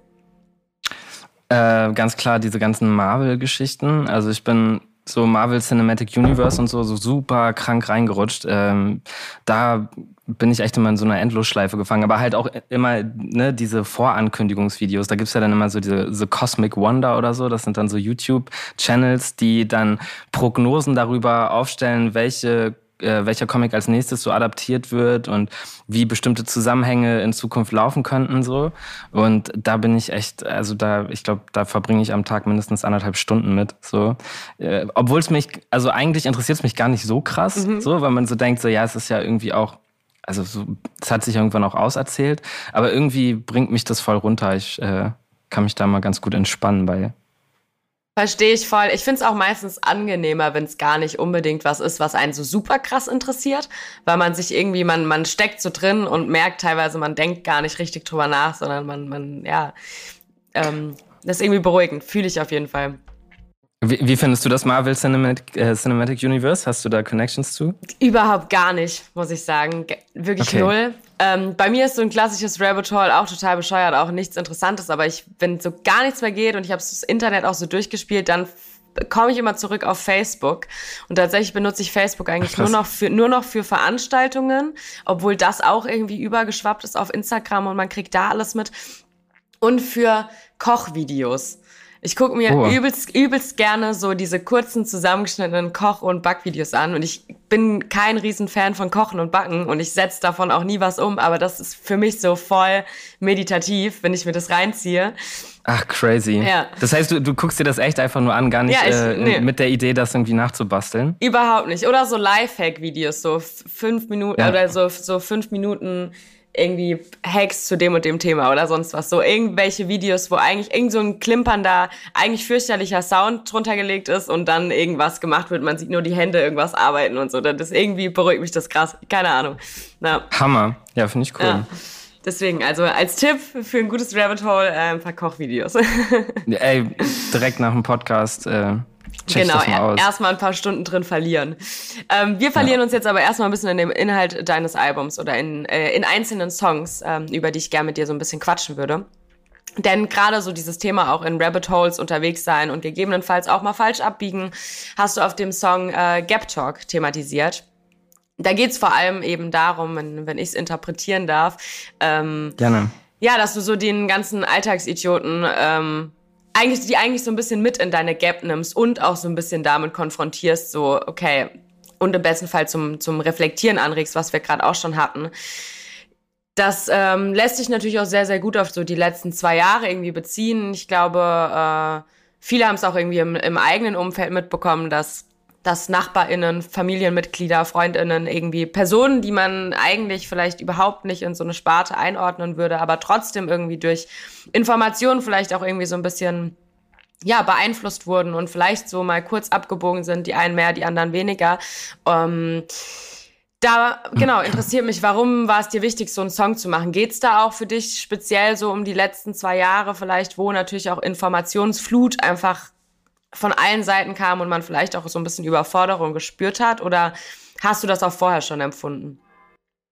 Äh, ganz klar diese ganzen Marvel-Geschichten. Also ich bin so Marvel Cinematic Universe und so, so super krank reingerutscht. Ähm, da bin ich echt immer in so einer Endlosschleife gefangen. Aber halt auch immer ne, diese Vorankündigungsvideos. Da gibt's ja dann immer so diese The Cosmic Wonder oder so. Das sind dann so YouTube-Channels, die dann Prognosen darüber aufstellen, welche äh, welcher Comic als nächstes so adaptiert wird und wie bestimmte Zusammenhänge in Zukunft laufen könnten so. Und da bin ich echt, also da, ich glaube, da verbringe ich am Tag mindestens anderthalb Stunden mit. So, äh, obwohl es mich, also eigentlich interessiert es mich gar nicht so krass, mhm. so, weil man so denkt, so ja, es ist ja irgendwie auch also so, es hat sich irgendwann auch auserzählt, aber irgendwie bringt mich das voll runter. Ich äh, kann mich da mal ganz gut entspannen bei. Verstehe ich voll. Ich finde es auch meistens angenehmer, wenn es gar nicht unbedingt was ist, was einen so super krass interessiert, weil man sich irgendwie, man, man steckt so drin und merkt teilweise, man denkt gar nicht richtig drüber nach, sondern man, man, ja, ähm, das ist irgendwie beruhigend. Fühle ich auf jeden Fall. Wie, wie, findest du das Marvel Cinematic, äh, Cinematic, Universe? Hast du da Connections zu? Überhaupt gar nicht, muss ich sagen. Wirklich okay. null. Ähm, bei mir ist so ein klassisches Rabbit Hole auch total bescheuert, auch nichts Interessantes, aber ich, wenn so gar nichts mehr geht und ich habe das Internet auch so durchgespielt, dann komme ich immer zurück auf Facebook. Und tatsächlich benutze ich Facebook eigentlich Ach, nur noch für nur noch für Veranstaltungen, obwohl das auch irgendwie übergeschwappt ist auf Instagram und man kriegt da alles mit. Und für Kochvideos Ich gucke mir oh. übelst, übelst gerne so diese kurzen zusammengeschnittenen Koch- und Backvideos an und ich bin kein Riesenfan von Kochen und Backen und ich setze davon auch nie was um, aber das ist für mich so voll meditativ, wenn ich mir das reinziehe. Ach, crazy. Ja. Das heißt, du, du guckst dir das echt einfach nur an, gar nicht ja, ich, äh, nee. mit der Idee, das irgendwie nachzubasteln? Überhaupt nicht. Oder so Lifehack-Videos, so fünf Minuten ja. oder so, so fünf Minuten irgendwie Hacks zu dem und dem Thema oder sonst was. So irgendwelche Videos, wo eigentlich irgend so ein klimpernder, eigentlich fürchterlicher Sound drunter gelegt ist und dann irgendwas gemacht wird. Man sieht nur die Hände irgendwas arbeiten und so. Das irgendwie beruhigt mich das krass. Keine Ahnung. Na. Hammer. Ja, finde ich cool. Ja. Deswegen, also als Tipp für ein gutes Rabbit Hole, äh, ein paar Kochvideos. Ey, direkt nach dem Podcast. Äh Check genau, erstmal ein paar Stunden drin verlieren. Ähm, wir verlieren ja. uns jetzt aber erstmal ein bisschen in dem Inhalt deines Albums oder in, äh, in einzelnen Songs, ähm, über die ich gerne mit dir so ein bisschen quatschen würde. Denn gerade so dieses Thema auch in Rabbit Holes unterwegs sein und gegebenenfalls auch mal falsch abbiegen, hast du auf dem Song äh, Gap Talk thematisiert. Da geht's vor allem eben darum, wenn, wenn ich es interpretieren darf. Ähm, Gerne. Ja, dass du so den ganzen Alltagsidioten ähm, eigentlich, die eigentlich so ein bisschen mit in deine Gap nimmst und auch so ein bisschen damit konfrontierst, so, okay, und im besten Fall zum, zum Reflektieren anregst, was wir gerade auch schon hatten. Das ähm, lässt sich natürlich auch sehr, sehr gut auf so die letzten zwei Jahre irgendwie beziehen. Ich glaube, äh, viele haben es auch irgendwie im, im eigenen Umfeld mitbekommen, dass dass NachbarInnen, Familienmitglieder, FreundInnen, irgendwie Personen, die man eigentlich vielleicht überhaupt nicht in so eine Sparte einordnen würde, aber trotzdem irgendwie durch Informationen vielleicht auch irgendwie so ein bisschen ja, beeinflusst wurden und vielleicht so mal kurz abgebogen sind, die einen mehr, die anderen weniger. Ähm, da, genau, interessiert mich, warum war es dir wichtig, so einen Song zu machen? Geht es da auch für dich speziell so um die letzten zwei Jahre vielleicht, wo natürlich auch Informationsflut einfach von allen Seiten kam und man vielleicht auch so ein bisschen Überforderung gespürt hat? Oder hast du das auch vorher schon empfunden?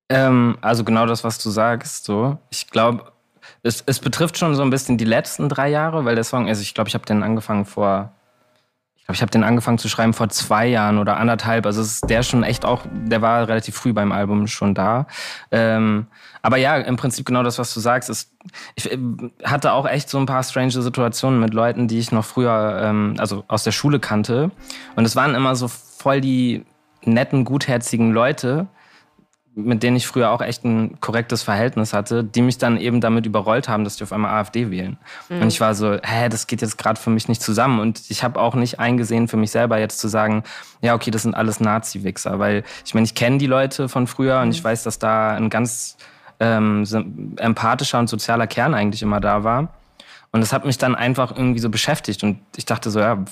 Ähm, also genau das, was du sagst. So, ich glaube, es, es betrifft schon so ein bisschen die letzten drei Jahre, weil der Song, also ich glaube, ich habe den angefangen vor ich habe den angefangen zu schreiben vor zwei Jahren oder anderthalb. Also ist der schon echt auch, der war relativ früh beim Album schon da. Ähm, aber ja, im Prinzip genau das, was du sagst. Ist, ich äh, hatte auch echt so ein paar strange Situationen mit Leuten, die ich noch früher, ähm, also aus der Schule kannte. Und es waren immer so voll die netten, gutherzigen Leute, mit denen ich früher auch echt ein korrektes Verhältnis hatte, die mich dann eben damit überrollt haben, dass die auf einmal AfD wählen. Mhm. Und ich war so, hä, das geht jetzt gerade für mich nicht zusammen. Und ich habe auch nicht eingesehen für mich selber jetzt zu sagen, ja, okay, das sind alles Nazi-Wichser. Weil ich meine, ich kenne die Leute von früher mhm. und ich weiß, dass da ein ganz ähm, empathischer und sozialer Kern eigentlich immer da war. Und das hat mich dann einfach irgendwie so beschäftigt. Und ich dachte so, ja,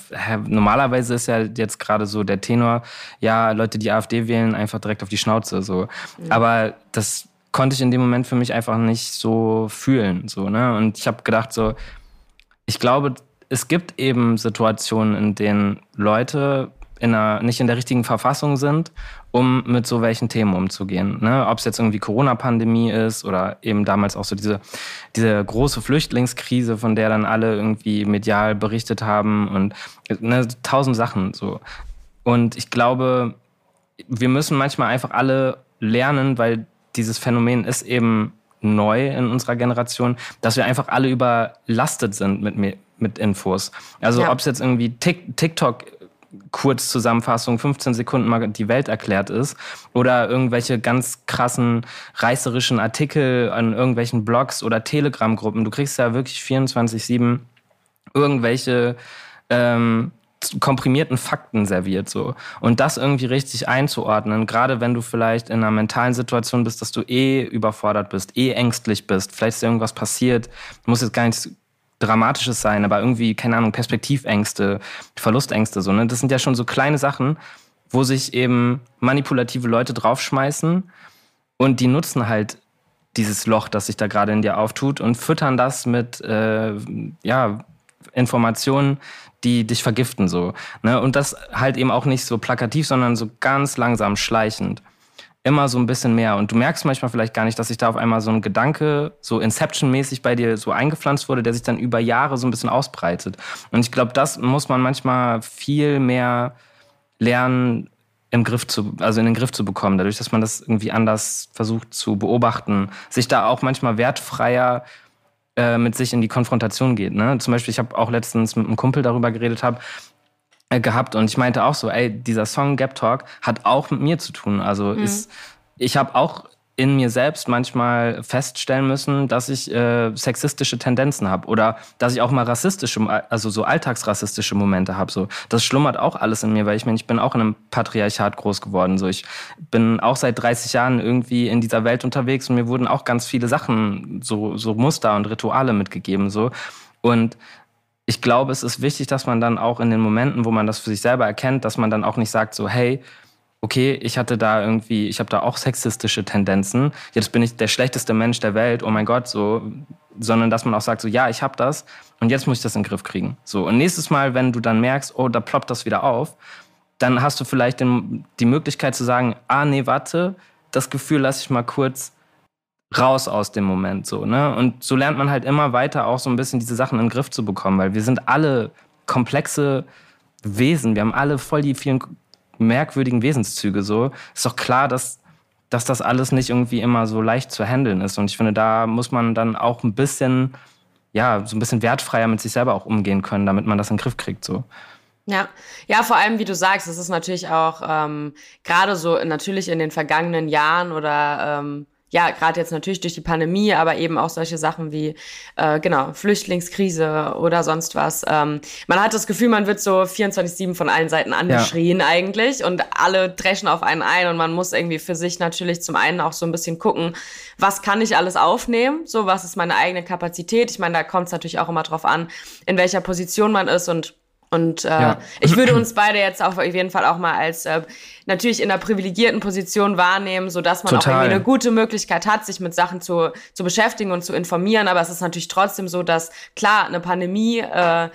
normalerweise ist ja jetzt gerade so der Tenor, ja, Leute, die AfD wählen, einfach direkt auf die Schnauze. So. Mhm. Aber das konnte ich in dem Moment für mich einfach nicht so fühlen. So, ne? Und ich habe gedacht, so, ich glaube, es gibt eben Situationen, in denen Leute in einer, nicht in der richtigen Verfassung sind, um mit so welchen Themen umzugehen. Ne? Ob es jetzt irgendwie Corona-Pandemie ist oder eben damals auch so diese, diese große Flüchtlingskrise, von der dann alle irgendwie medial berichtet haben und ne, tausend Sachen so. Und ich glaube, wir müssen manchmal einfach alle lernen, weil dieses Phänomen ist eben neu in unserer Generation, dass wir einfach alle überlastet sind mit, mit Infos. Also ja. ob es jetzt irgendwie TikTok Kurzzusammenfassung, 15 Sekunden mal die Welt erklärt ist oder irgendwelche ganz krassen reißerischen Artikel an irgendwelchen Blogs oder Telegram-Gruppen. Du kriegst ja wirklich 24-7 irgendwelche ähm, komprimierten Fakten serviert so und das irgendwie richtig einzuordnen, gerade wenn du vielleicht in einer mentalen Situation bist, dass du eh überfordert bist, eh ängstlich bist, vielleicht ist irgendwas passiert, muss jetzt gar nicht Dramatisches sein, aber irgendwie, keine Ahnung, Perspektivängste, Verlustängste, so, ne? Das sind ja schon so kleine Sachen, wo sich eben manipulative Leute draufschmeißen und die nutzen halt dieses Loch, das sich da gerade in dir auftut und füttern das mit, äh, ja, Informationen, die dich vergiften, so. Ne? Und das halt eben auch nicht so plakativ, sondern so ganz langsam schleichend immer so ein bisschen mehr. Und du merkst manchmal vielleicht gar nicht, dass sich da auf einmal so ein Gedanke so Inception-mäßig bei dir so eingepflanzt wurde, der sich dann über Jahre so ein bisschen ausbreitet. Und ich glaube, das muss man manchmal viel mehr lernen, im Griff zu, also in den Griff zu bekommen, dadurch, dass man das irgendwie anders versucht zu beobachten, sich da auch manchmal wertfreier äh, mit sich in die Konfrontation geht. Ne? Zum Beispiel, ich habe auch letztens mit einem Kumpel darüber geredet habe, gehabt und ich meinte auch so, ey, dieser Song Gap Talk hat auch mit mir zu tun. Also mhm. ist, ich habe auch in mir selbst manchmal feststellen müssen, dass ich äh, sexistische Tendenzen habe oder dass ich auch mal rassistische, also so alltagsrassistische Momente habe. So, das schlummert auch alles in mir, weil ich meine, ich bin auch in einem Patriarchat groß geworden. So, ich bin auch seit 30 Jahren irgendwie in dieser Welt unterwegs und mir wurden auch ganz viele Sachen, so so Muster und Rituale mitgegeben. So und ich glaube, es ist wichtig, dass man dann auch in den Momenten, wo man das für sich selber erkennt, dass man dann auch nicht sagt so, hey, okay, ich hatte da irgendwie, ich habe da auch sexistische Tendenzen, jetzt bin ich der schlechteste Mensch der Welt, oh mein Gott, so, sondern dass man auch sagt, so ja, ich habe das und jetzt muss ich das in den Griff kriegen. So und nächstes Mal, wenn du dann merkst, oh, da ploppt das wieder auf, dann hast du vielleicht den, die Möglichkeit zu sagen, ah nee, warte, das Gefühl lasse ich mal kurz raus aus dem Moment so, ne? Und so lernt man halt immer weiter auch so ein bisschen diese Sachen in den Griff zu bekommen, weil wir sind alle komplexe Wesen, wir haben alle voll die vielen merkwürdigen Wesenszüge so. Ist doch klar, dass, dass das alles nicht irgendwie immer so leicht zu handeln ist. Und ich finde, da muss man dann auch ein bisschen, ja, so ein bisschen wertfreier mit sich selber auch umgehen können, damit man das in den Griff kriegt, so. Ja, ja, vor allem, wie du sagst, es ist natürlich auch ähm, gerade so natürlich in den vergangenen Jahren oder ähm, ja, gerade jetzt natürlich durch die Pandemie, aber eben auch solche Sachen wie, äh, genau, Flüchtlingskrise oder sonst was. Ähm, man hat das Gefühl, man wird so 24-7 von allen Seiten angeschrien ja. eigentlich und alle dreschen auf einen ein und man muss irgendwie für sich natürlich zum einen auch so ein bisschen gucken, was kann ich alles aufnehmen, so was ist meine eigene Kapazität. Ich meine, da kommt es natürlich auch immer drauf an, in welcher Position man ist und und äh, ja. ich würde uns beide jetzt auf jeden Fall auch mal als äh, natürlich in einer privilegierten Position wahrnehmen, so dass man Total. auch irgendwie eine gute Möglichkeit hat, sich mit Sachen zu, zu beschäftigen und zu informieren. Aber es ist natürlich trotzdem so, dass klar eine Pandemie äh,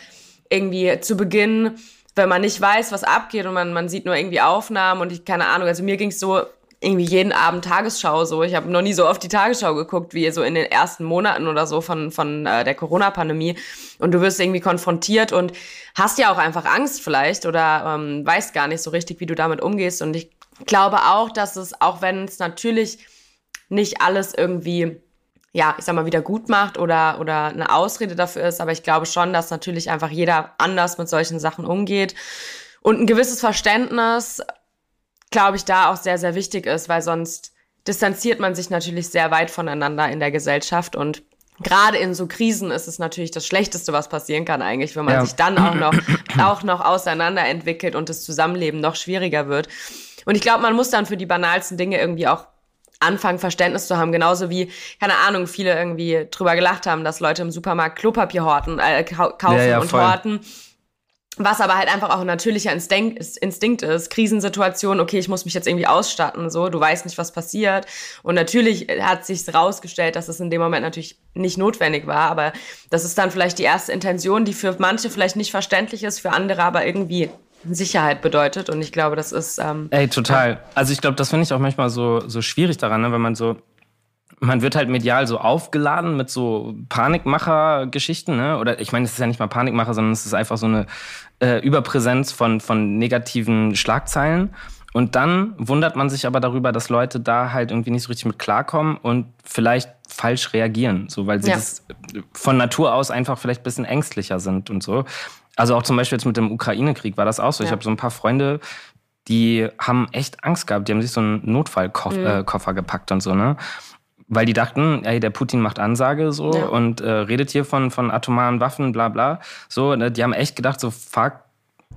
irgendwie zu Beginn wenn man nicht weiß, was abgeht und man, man sieht nur irgendwie Aufnahmen und ich keine Ahnung, also mir ging's so, irgendwie jeden Abend Tagesschau so. Ich habe noch nie so oft die Tagesschau geguckt, wie so in den ersten Monaten oder so von, von äh, der Corona-Pandemie. Und du wirst irgendwie konfrontiert und hast ja auch einfach Angst vielleicht oder ähm, weißt gar nicht so richtig, wie du damit umgehst. Und ich glaube auch, dass es, auch wenn es natürlich nicht alles irgendwie ja, ich sag mal, wieder gut macht oder, oder eine Ausrede dafür ist. Aber ich glaube schon, dass natürlich einfach jeder anders mit solchen Sachen umgeht. Und ein gewisses Verständnis glaube ich, da auch sehr, sehr wichtig ist, weil sonst distanziert man sich natürlich sehr weit voneinander in der Gesellschaft und gerade in so Krisen ist es natürlich das Schlechteste, was passieren kann eigentlich, wenn man ja. sich dann auch noch, auch noch auseinanderentwickelt und das Zusammenleben noch schwieriger wird. Und ich glaube, man muss dann für die banalsten Dinge irgendwie auch anfangen, Verständnis zu haben. Genauso wie, keine Ahnung, viele irgendwie drüber gelacht haben, dass Leute im Supermarkt Klopapier horten, äh, kaufen ja, ja, und horten was aber halt einfach auch ein natürlicher Instinkt, Instinkt ist. Krisensituation, okay, ich muss mich jetzt irgendwie ausstatten, so, du weißt nicht, was passiert. Und natürlich hat sich rausgestellt, dass es in dem Moment natürlich nicht notwendig war, aber das ist dann vielleicht die erste Intention, die für manche vielleicht nicht verständlich ist, für andere aber irgendwie Sicherheit bedeutet. Und ich glaube, das ist. Ähm, Ey, total. Also ich glaube, das finde ich auch manchmal so, so schwierig daran, ne? wenn man so man wird halt medial so aufgeladen mit so Panikmacher-Geschichten, ne? Oder ich meine, es ist ja nicht mal Panikmacher, sondern es ist einfach so eine äh, Überpräsenz von, von negativen Schlagzeilen. Und dann wundert man sich aber darüber, dass Leute da halt irgendwie nicht so richtig mit klarkommen und vielleicht falsch reagieren, so weil sie ja. das von Natur aus einfach vielleicht ein bisschen ängstlicher sind und so. Also auch zum Beispiel jetzt mit dem Ukraine-Krieg war das auch so. Ja. Ich habe so ein paar Freunde, die haben echt Angst gehabt. Die haben sich so einen Notfallkoffer mhm. äh, gepackt und so, ne? Weil die dachten, ey, der Putin macht Ansage so ja. und äh, redet hier von, von atomaren Waffen, bla bla. So, ne, die haben echt gedacht, so fuck,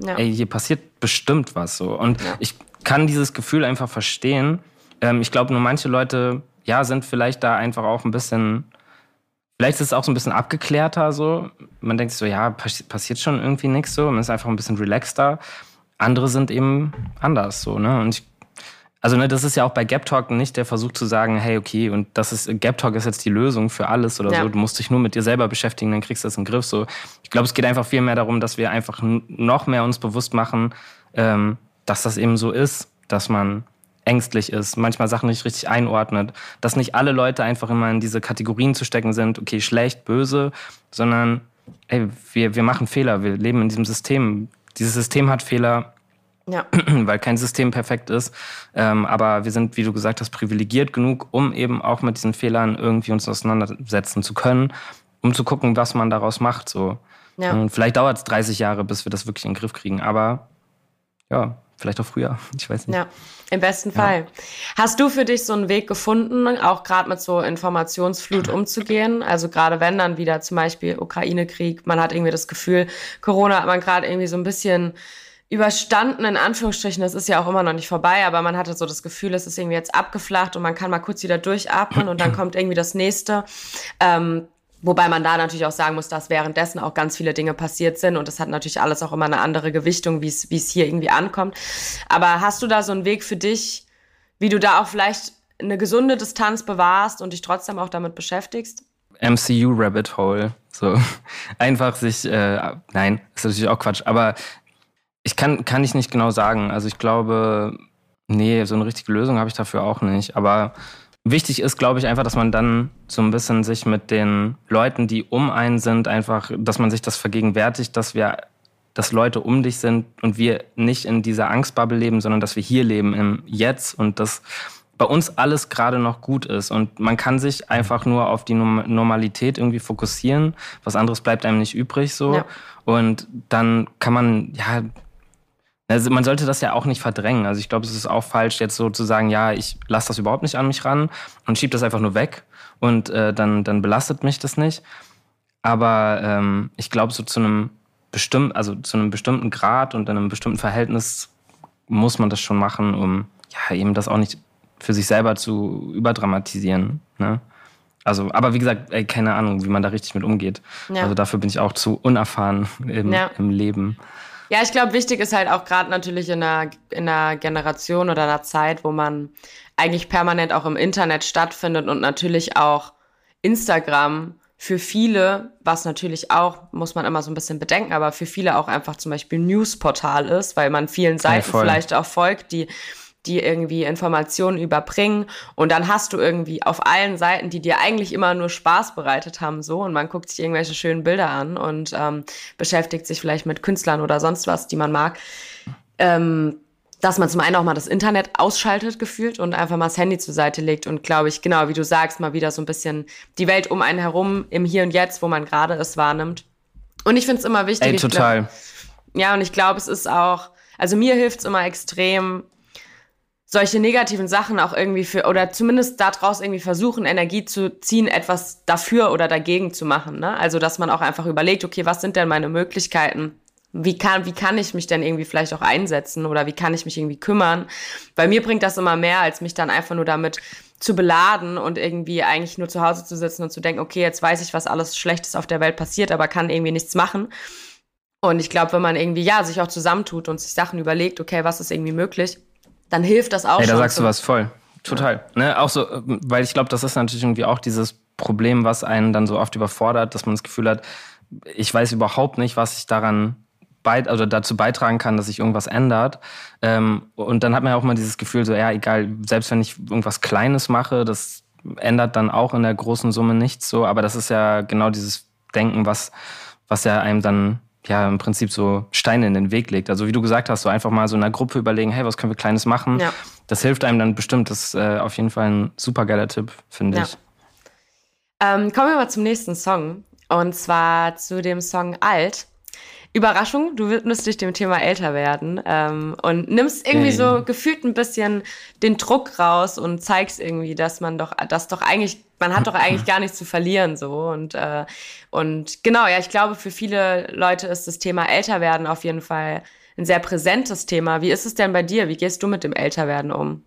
ja. ey, hier passiert bestimmt was so. Und ja. ich kann dieses Gefühl einfach verstehen. Ähm, ich glaube, nur manche Leute, ja, sind vielleicht da einfach auch ein bisschen, vielleicht ist es auch so ein bisschen abgeklärter so. Man denkt so, ja, passiert schon irgendwie nichts so. Man ist einfach ein bisschen relaxter. Andere sind eben anders so, ne? Und ich also ne, das ist ja auch bei Gap Talk nicht der Versuch zu sagen, hey, okay, und das ist Gap Talk ist jetzt die Lösung für alles oder ja. so. Du musst dich nur mit dir selber beschäftigen, dann kriegst du das in den Griff. So, ich glaube, es geht einfach viel mehr darum, dass wir einfach noch mehr uns bewusst machen, ähm, dass das eben so ist, dass man ängstlich ist, manchmal Sachen nicht richtig einordnet, dass nicht alle Leute einfach immer in diese Kategorien zu stecken sind, okay, schlecht, böse, sondern ey, wir, wir machen Fehler, wir leben in diesem System. Dieses System hat Fehler, ja. Weil kein System perfekt ist. Ähm, aber wir sind, wie du gesagt hast, privilegiert genug, um eben auch mit diesen Fehlern irgendwie uns auseinandersetzen zu können. um zu gucken, was man daraus macht. So. Ja. Und vielleicht dauert es 30 Jahre, bis wir das wirklich in den Griff kriegen. Aber ja, vielleicht auch früher. Ich weiß nicht. Ja, im besten Fall. Ja. Hast du für dich so einen Weg gefunden, auch gerade mit so Informationsflut umzugehen? Also gerade wenn dann wieder zum Beispiel Ukraine-Krieg, man hat irgendwie das Gefühl, Corona hat man gerade irgendwie so ein bisschen überstanden, in Anführungsstrichen, das ist ja auch immer noch nicht vorbei, aber man hatte so das Gefühl, es ist irgendwie jetzt abgeflacht und man kann mal kurz wieder durchatmen und dann kommt irgendwie das nächste. Ähm, Wobei man da natürlich auch sagen muss, dass währenddessen auch ganz viele Dinge passiert sind und das hat natürlich alles auch immer eine andere Gewichtung, wie es hier irgendwie ankommt. Aber hast du da so einen Weg für dich, wie du da auch vielleicht eine gesunde Distanz bewahrst und dich trotzdem auch damit beschäftigst? MCU Rabbit Hole. So einfach sich, äh, nein, ist natürlich auch Quatsch, aber ich kann, kann ich nicht genau sagen. Also ich glaube, nee, so eine richtige Lösung habe ich dafür auch nicht. Aber wichtig ist, glaube ich, einfach, dass man dann so ein bisschen sich mit den Leuten, die um einen sind, einfach, dass man sich das vergegenwärtigt, dass wir, dass Leute um dich sind und wir nicht in dieser Angstbubble leben, sondern dass wir hier leben im Jetzt und dass bei uns alles gerade noch gut ist und man kann sich einfach nur auf die Normalität irgendwie fokussieren. Was anderes bleibt einem nicht übrig so. Ja. Und dann kann man, ja, also man sollte das ja auch nicht verdrängen. Also ich glaube, es ist auch falsch, jetzt so zu sagen, ja, ich lasse das überhaupt nicht an mich ran und schiebe das einfach nur weg und äh, dann, dann belastet mich das nicht. Aber ähm, ich glaube, so zu einem bestimmten, also zu einem bestimmten Grad und in einem bestimmten Verhältnis muss man das schon machen, um ja eben das auch nicht für sich selber zu überdramatisieren. Ne? Also, aber wie gesagt, ey, keine Ahnung, wie man da richtig mit umgeht. Ja. Also dafür bin ich auch zu unerfahren im, ja. im Leben. Ja, ich glaube, wichtig ist halt auch gerade natürlich in einer, in einer Generation oder einer Zeit, wo man eigentlich permanent auch im Internet stattfindet und natürlich auch Instagram für viele, was natürlich auch, muss man immer so ein bisschen bedenken, aber für viele auch einfach zum Beispiel Newsportal ist, weil man vielen Seiten ja, vielleicht auch folgt, die die irgendwie Informationen überbringen und dann hast du irgendwie auf allen Seiten, die dir eigentlich immer nur Spaß bereitet haben, so und man guckt sich irgendwelche schönen Bilder an und ähm, beschäftigt sich vielleicht mit Künstlern oder sonst was, die man mag, ähm, dass man zum einen auch mal das Internet ausschaltet gefühlt und einfach mal das Handy zur Seite legt und glaube ich, genau wie du sagst, mal wieder so ein bisschen die Welt um einen herum im Hier und Jetzt, wo man gerade ist, wahrnimmt. Und ich finde es immer wichtig. Ey, total. Glaub, ja, und ich glaube, es ist auch, also mir hilft es immer extrem, solche negativen Sachen auch irgendwie für, oder zumindest daraus irgendwie versuchen, Energie zu ziehen, etwas dafür oder dagegen zu machen. Ne? Also, dass man auch einfach überlegt, okay, was sind denn meine Möglichkeiten? Wie kann, wie kann ich mich denn irgendwie vielleicht auch einsetzen oder wie kann ich mich irgendwie kümmern? Bei mir bringt das immer mehr, als mich dann einfach nur damit zu beladen und irgendwie eigentlich nur zu Hause zu sitzen und zu denken, okay, jetzt weiß ich, was alles Schlechtes auf der Welt passiert, aber kann irgendwie nichts machen. Und ich glaube, wenn man irgendwie, ja, sich auch zusammentut und sich Sachen überlegt, okay, was ist irgendwie möglich, dann hilft das auch Ey, schon. da sagst du was voll. Total. Ja. Ne? Auch so, weil ich glaube, das ist natürlich irgendwie auch dieses Problem, was einen dann so oft überfordert, dass man das Gefühl hat, ich weiß überhaupt nicht, was ich daran bei, also dazu beitragen kann, dass sich irgendwas ändert. Ähm, und dann hat man ja auch mal dieses Gefühl, so, ja, egal, selbst wenn ich irgendwas Kleines mache, das ändert dann auch in der großen Summe nichts so. Aber das ist ja genau dieses Denken, was, was ja einem dann ja im Prinzip so Steine in den Weg legt. Also wie du gesagt hast, so einfach mal so in einer Gruppe überlegen, hey, was können wir Kleines machen? Ja. Das hilft einem dann bestimmt. Das ist äh, auf jeden Fall ein super geiler Tipp, finde ja. ich. Ähm, kommen wir mal zum nächsten Song. Und zwar zu dem Song Alt. Überraschung, du widmest dich dem Thema älter werden ähm, und nimmst irgendwie so gefühlt ein bisschen den Druck raus und zeigst irgendwie, dass man doch, dass doch eigentlich, man hat doch eigentlich gar nichts zu verlieren so und äh, und genau, ja, ich glaube, für viele Leute ist das Thema älter werden auf jeden Fall ein sehr präsentes Thema. Wie ist es denn bei dir? Wie gehst du mit dem Älterwerden um?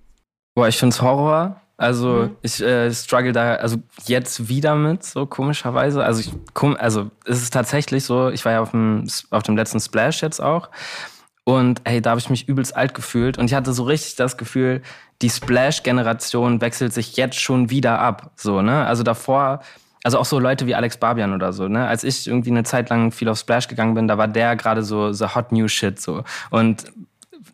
Boah, ich find's Horror. Also mhm. ich äh, struggle da also jetzt wieder mit, so komischerweise. Also ich also es ist tatsächlich so, ich war ja auf dem, auf dem letzten Splash jetzt auch. Und hey, da habe ich mich übelst alt gefühlt. Und ich hatte so richtig das Gefühl, die Splash-Generation wechselt sich jetzt schon wieder ab. So, ne? Also davor, also auch so Leute wie Alex Barbian oder so, ne? Als ich irgendwie eine Zeit lang viel auf Splash gegangen bin, da war der gerade so the hot new shit so. Und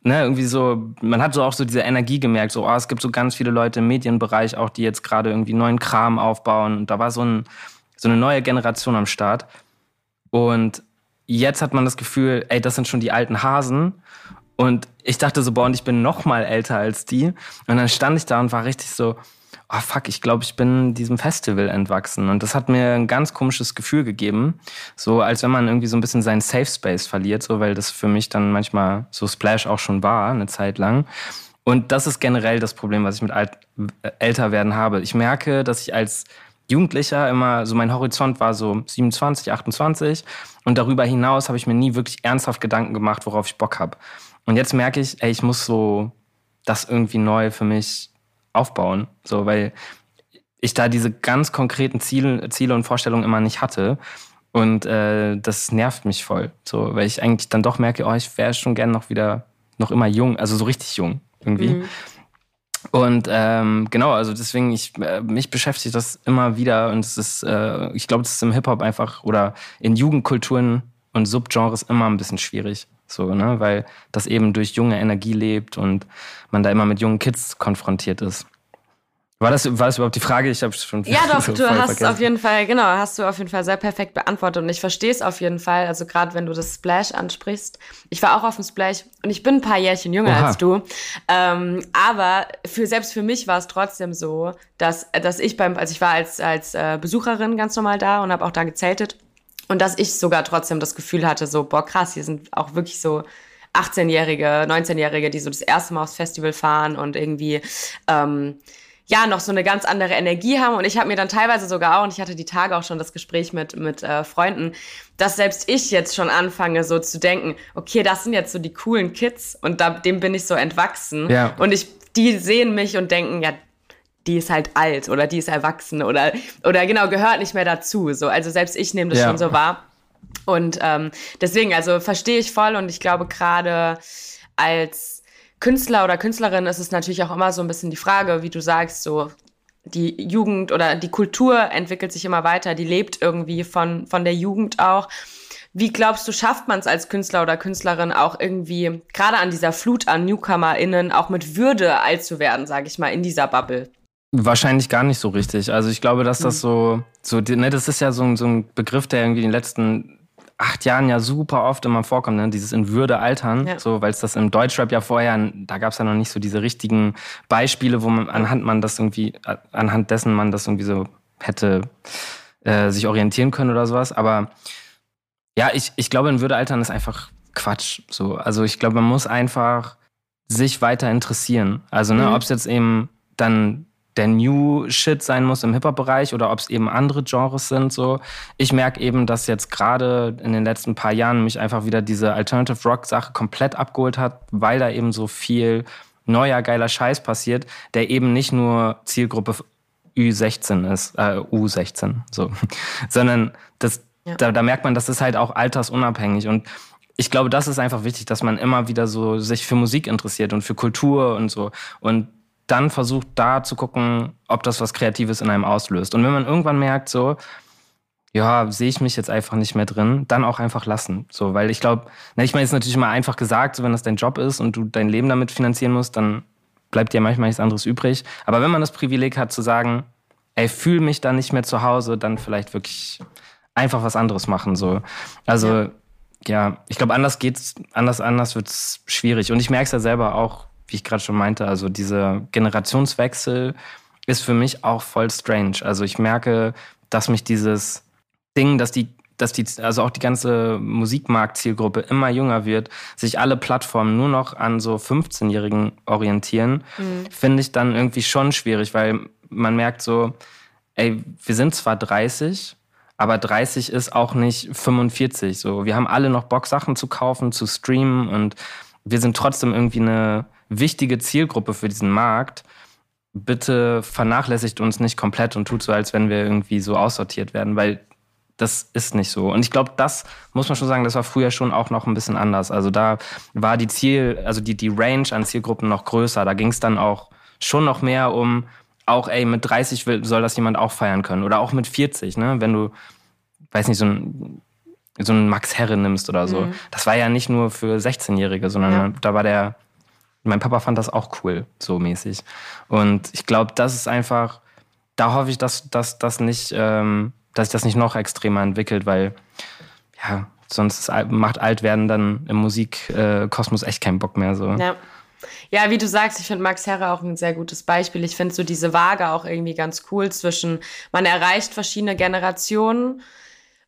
ne, irgendwie so, man hat so auch so diese Energie gemerkt, so, oh, es gibt so ganz viele Leute im Medienbereich auch, die jetzt gerade irgendwie neuen Kram aufbauen. Und da war so, ein, so eine neue Generation am Start. Und jetzt hat man das Gefühl, ey, das sind schon die alten Hasen. Und ich dachte so, boah, und ich bin noch mal älter als die. Und dann stand ich da und war richtig so, oh fuck, ich glaube, ich bin diesem Festival entwachsen. Und das hat mir ein ganz komisches Gefühl gegeben. So als wenn man irgendwie so ein bisschen seinen Safe Space verliert, so weil das für mich dann manchmal so Splash auch schon war, eine Zeit lang. Und das ist generell das Problem, was ich mit alt, äh, älter werden habe. Ich merke, dass ich als Jugendlicher immer, so mein Horizont war so 27, 28 und darüber hinaus habe ich mir nie wirklich ernsthaft Gedanken gemacht, worauf ich Bock habe. Und jetzt merke ich, ey, ich muss so das irgendwie neu für mich aufbauen, so, weil ich da diese ganz konkreten Ziele, Ziele und Vorstellungen immer nicht hatte. Und äh, das nervt mich voll, so, weil ich eigentlich dann doch merke, oh, ich wäre schon gern noch wieder, noch immer jung, also so richtig jung irgendwie. Mhm. Und ähm, genau, also deswegen, ich, äh, mich beschäftigt das immer wieder und es ist, äh, ich glaube, das ist im Hip-Hop einfach oder in Jugendkulturen und Subgenres immer ein bisschen schwierig. So, ne? Weil das eben durch junge Energie lebt und man da immer mit jungen Kids konfrontiert ist. War das, war das überhaupt die Frage? Ich habe schon. Ja, doch, so du hast vergessen. auf jeden Fall, genau, hast du auf jeden Fall sehr perfekt beantwortet. Und ich verstehe es auf jeden Fall. Also gerade wenn du das Splash ansprichst. Ich war auch auf dem Splash und ich bin ein paar Jährchen jünger Oha. als du. Ähm, aber für, selbst für mich war es trotzdem so, dass, dass ich beim, also ich war als, als äh, Besucherin ganz normal da und habe auch da gezeltet. Und dass ich sogar trotzdem das Gefühl hatte, so, boah, krass, hier sind auch wirklich so 18-Jährige, 19-Jährige, die so das erste Mal aufs Festival fahren und irgendwie ähm, ja noch so eine ganz andere Energie haben. Und ich habe mir dann teilweise sogar auch, und ich hatte die Tage auch schon das Gespräch mit, mit äh, Freunden, dass selbst ich jetzt schon anfange, so zu denken, okay, das sind jetzt so die coolen Kids und da, dem bin ich so entwachsen. Ja. Und ich, die sehen mich und denken, ja, die ist halt alt oder die ist erwachsen oder, oder genau, gehört nicht mehr dazu. So, also selbst ich nehme das ja. schon so wahr. Und ähm, deswegen, also verstehe ich voll und ich glaube gerade als Künstler oder Künstlerin ist es natürlich auch immer so ein bisschen die Frage, wie du sagst, so die Jugend oder die Kultur entwickelt sich immer weiter, die lebt irgendwie von, von der Jugend auch. Wie glaubst du, schafft man es als Künstler oder Künstlerin auch irgendwie, gerade an dieser Flut an NewcomerInnen, auch mit Würde alt zu werden, sage ich mal, in dieser Bubble? Wahrscheinlich gar nicht so richtig. Also ich glaube, dass das hm. so, so ne, das ist ja so, so ein Begriff, der irgendwie in den letzten acht Jahren ja super oft immer vorkommt, ne? dieses in Würde altern, ja. so, weil es das im Deutschrap ja vorher, da gab es ja noch nicht so diese richtigen Beispiele, wo man anhand man das irgendwie, anhand dessen man das irgendwie so hätte äh, sich orientieren können oder sowas. Aber ja, ich, ich glaube, in Würde altern ist einfach Quatsch. So. Also ich glaube, man muss einfach sich weiter interessieren. Also, ne, mhm. ob es jetzt eben dann der New Shit sein muss im Hip-Hop-Bereich oder ob es eben andere Genres sind. So. Ich merke eben, dass jetzt gerade in den letzten paar Jahren mich einfach wieder diese Alternative Rock-Sache komplett abgeholt hat, weil da eben so viel neuer, geiler Scheiß passiert, der eben nicht nur Zielgruppe Ü16 ist, äh, U16, so, sondern das, ja. da, da merkt man, das ist halt auch altersunabhängig und ich glaube, das ist einfach wichtig, dass man immer wieder so sich für Musik interessiert und für Kultur und so. Und dann versucht da zu gucken, ob das was Kreatives in einem auslöst. Und wenn man irgendwann merkt, so, ja, sehe ich mich jetzt einfach nicht mehr drin, dann auch einfach lassen. So, weil ich glaube, ich meine, es ist natürlich immer einfach gesagt, so wenn das dein Job ist und du dein Leben damit finanzieren musst, dann bleibt dir manchmal nichts anderes übrig. Aber wenn man das Privileg hat zu sagen, ey, fühl mich da nicht mehr zu Hause, dann vielleicht wirklich einfach was anderes machen. So. Also ja, ja ich glaube, anders geht's, anders, anders wird's schwierig. Und ich merke es ja selber auch, wie ich gerade schon meinte, also dieser Generationswechsel ist für mich auch voll strange. Also ich merke, dass mich dieses Ding, dass die dass die, also auch die ganze Musikmarktzielgruppe immer jünger wird, sich alle Plattformen nur noch an so 15-Jährigen orientieren, mhm. finde ich dann irgendwie schon schwierig, weil man merkt so, ey, wir sind zwar 30, aber 30 ist auch nicht 45. So, wir haben alle noch Bock, Sachen zu kaufen, zu streamen und wir sind trotzdem irgendwie eine wichtige Zielgruppe für diesen Markt. Bitte vernachlässigt uns nicht komplett und tut so, als wenn wir irgendwie so aussortiert werden, weil das ist nicht so. Und ich glaube, das muss man schon sagen, das war früher schon auch noch ein bisschen anders. Also da war die Ziel, also die, die Range an Zielgruppen noch größer. Da ging es dann auch schon noch mehr um, auch, ey, mit 30 will, soll das jemand auch feiern können. Oder auch mit 40, ne? Wenn du, weiß nicht, so ein, so einen Max Herre nimmst oder so. Mhm. Das war ja nicht nur für 16-Jährige, sondern ja. da war der mein Papa fand das auch cool, so mäßig. Und ich glaube, das ist einfach, da hoffe ich, dass, dass, dass, nicht, ähm, dass sich das nicht noch extremer entwickelt, weil ja, sonst macht alt werden dann im Musikkosmos echt keinen Bock mehr. So. Ja. Ja, wie du sagst, ich finde Max Herre auch ein sehr gutes Beispiel. Ich finde so diese Waage auch irgendwie ganz cool zwischen, man erreicht verschiedene Generationen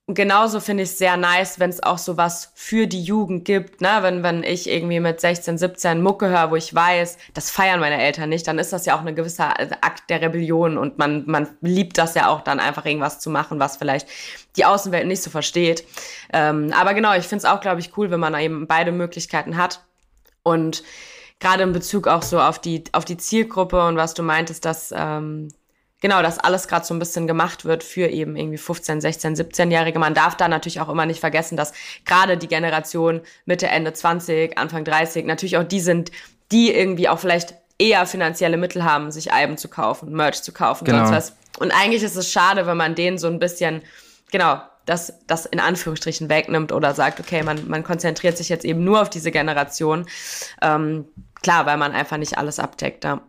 und genauso finde ich es sehr nice, wenn es auch so was für die Jugend gibt. Ne? Wenn, wenn ich irgendwie mit 16, 17 Mucke höre, wo ich weiß, das feiern meine Eltern nicht, dann ist das ja auch ein gewisser Akt der Rebellion und man, man liebt das ja auch dann einfach irgendwas zu machen, was vielleicht die Außenwelt nicht so versteht. Ähm, aber genau, ich finde es auch, glaube ich, cool, wenn man eben beide Möglichkeiten hat. Und gerade in Bezug auch so auf die, auf die Zielgruppe und was du meintest, dass ähm, genau, dass alles gerade so ein bisschen gemacht wird für eben irgendwie 15, 16, 17-Jährige. Man darf da natürlich auch immer nicht vergessen, dass gerade die Generation Mitte, Ende 20, Anfang 30 natürlich auch die sind, die irgendwie auch vielleicht eher finanzielle Mittel haben, sich Alben zu kaufen, Merch zu kaufen, genau. sonst was. Und eigentlich ist es schade, wenn man denen so ein bisschen, genau, das, das in Anführungsstrichen wegnimmt oder sagt, okay, man, man konzentriert sich jetzt eben nur auf diese Generation. Ähm, klar, weil man einfach nicht alles abdeckt. Ja,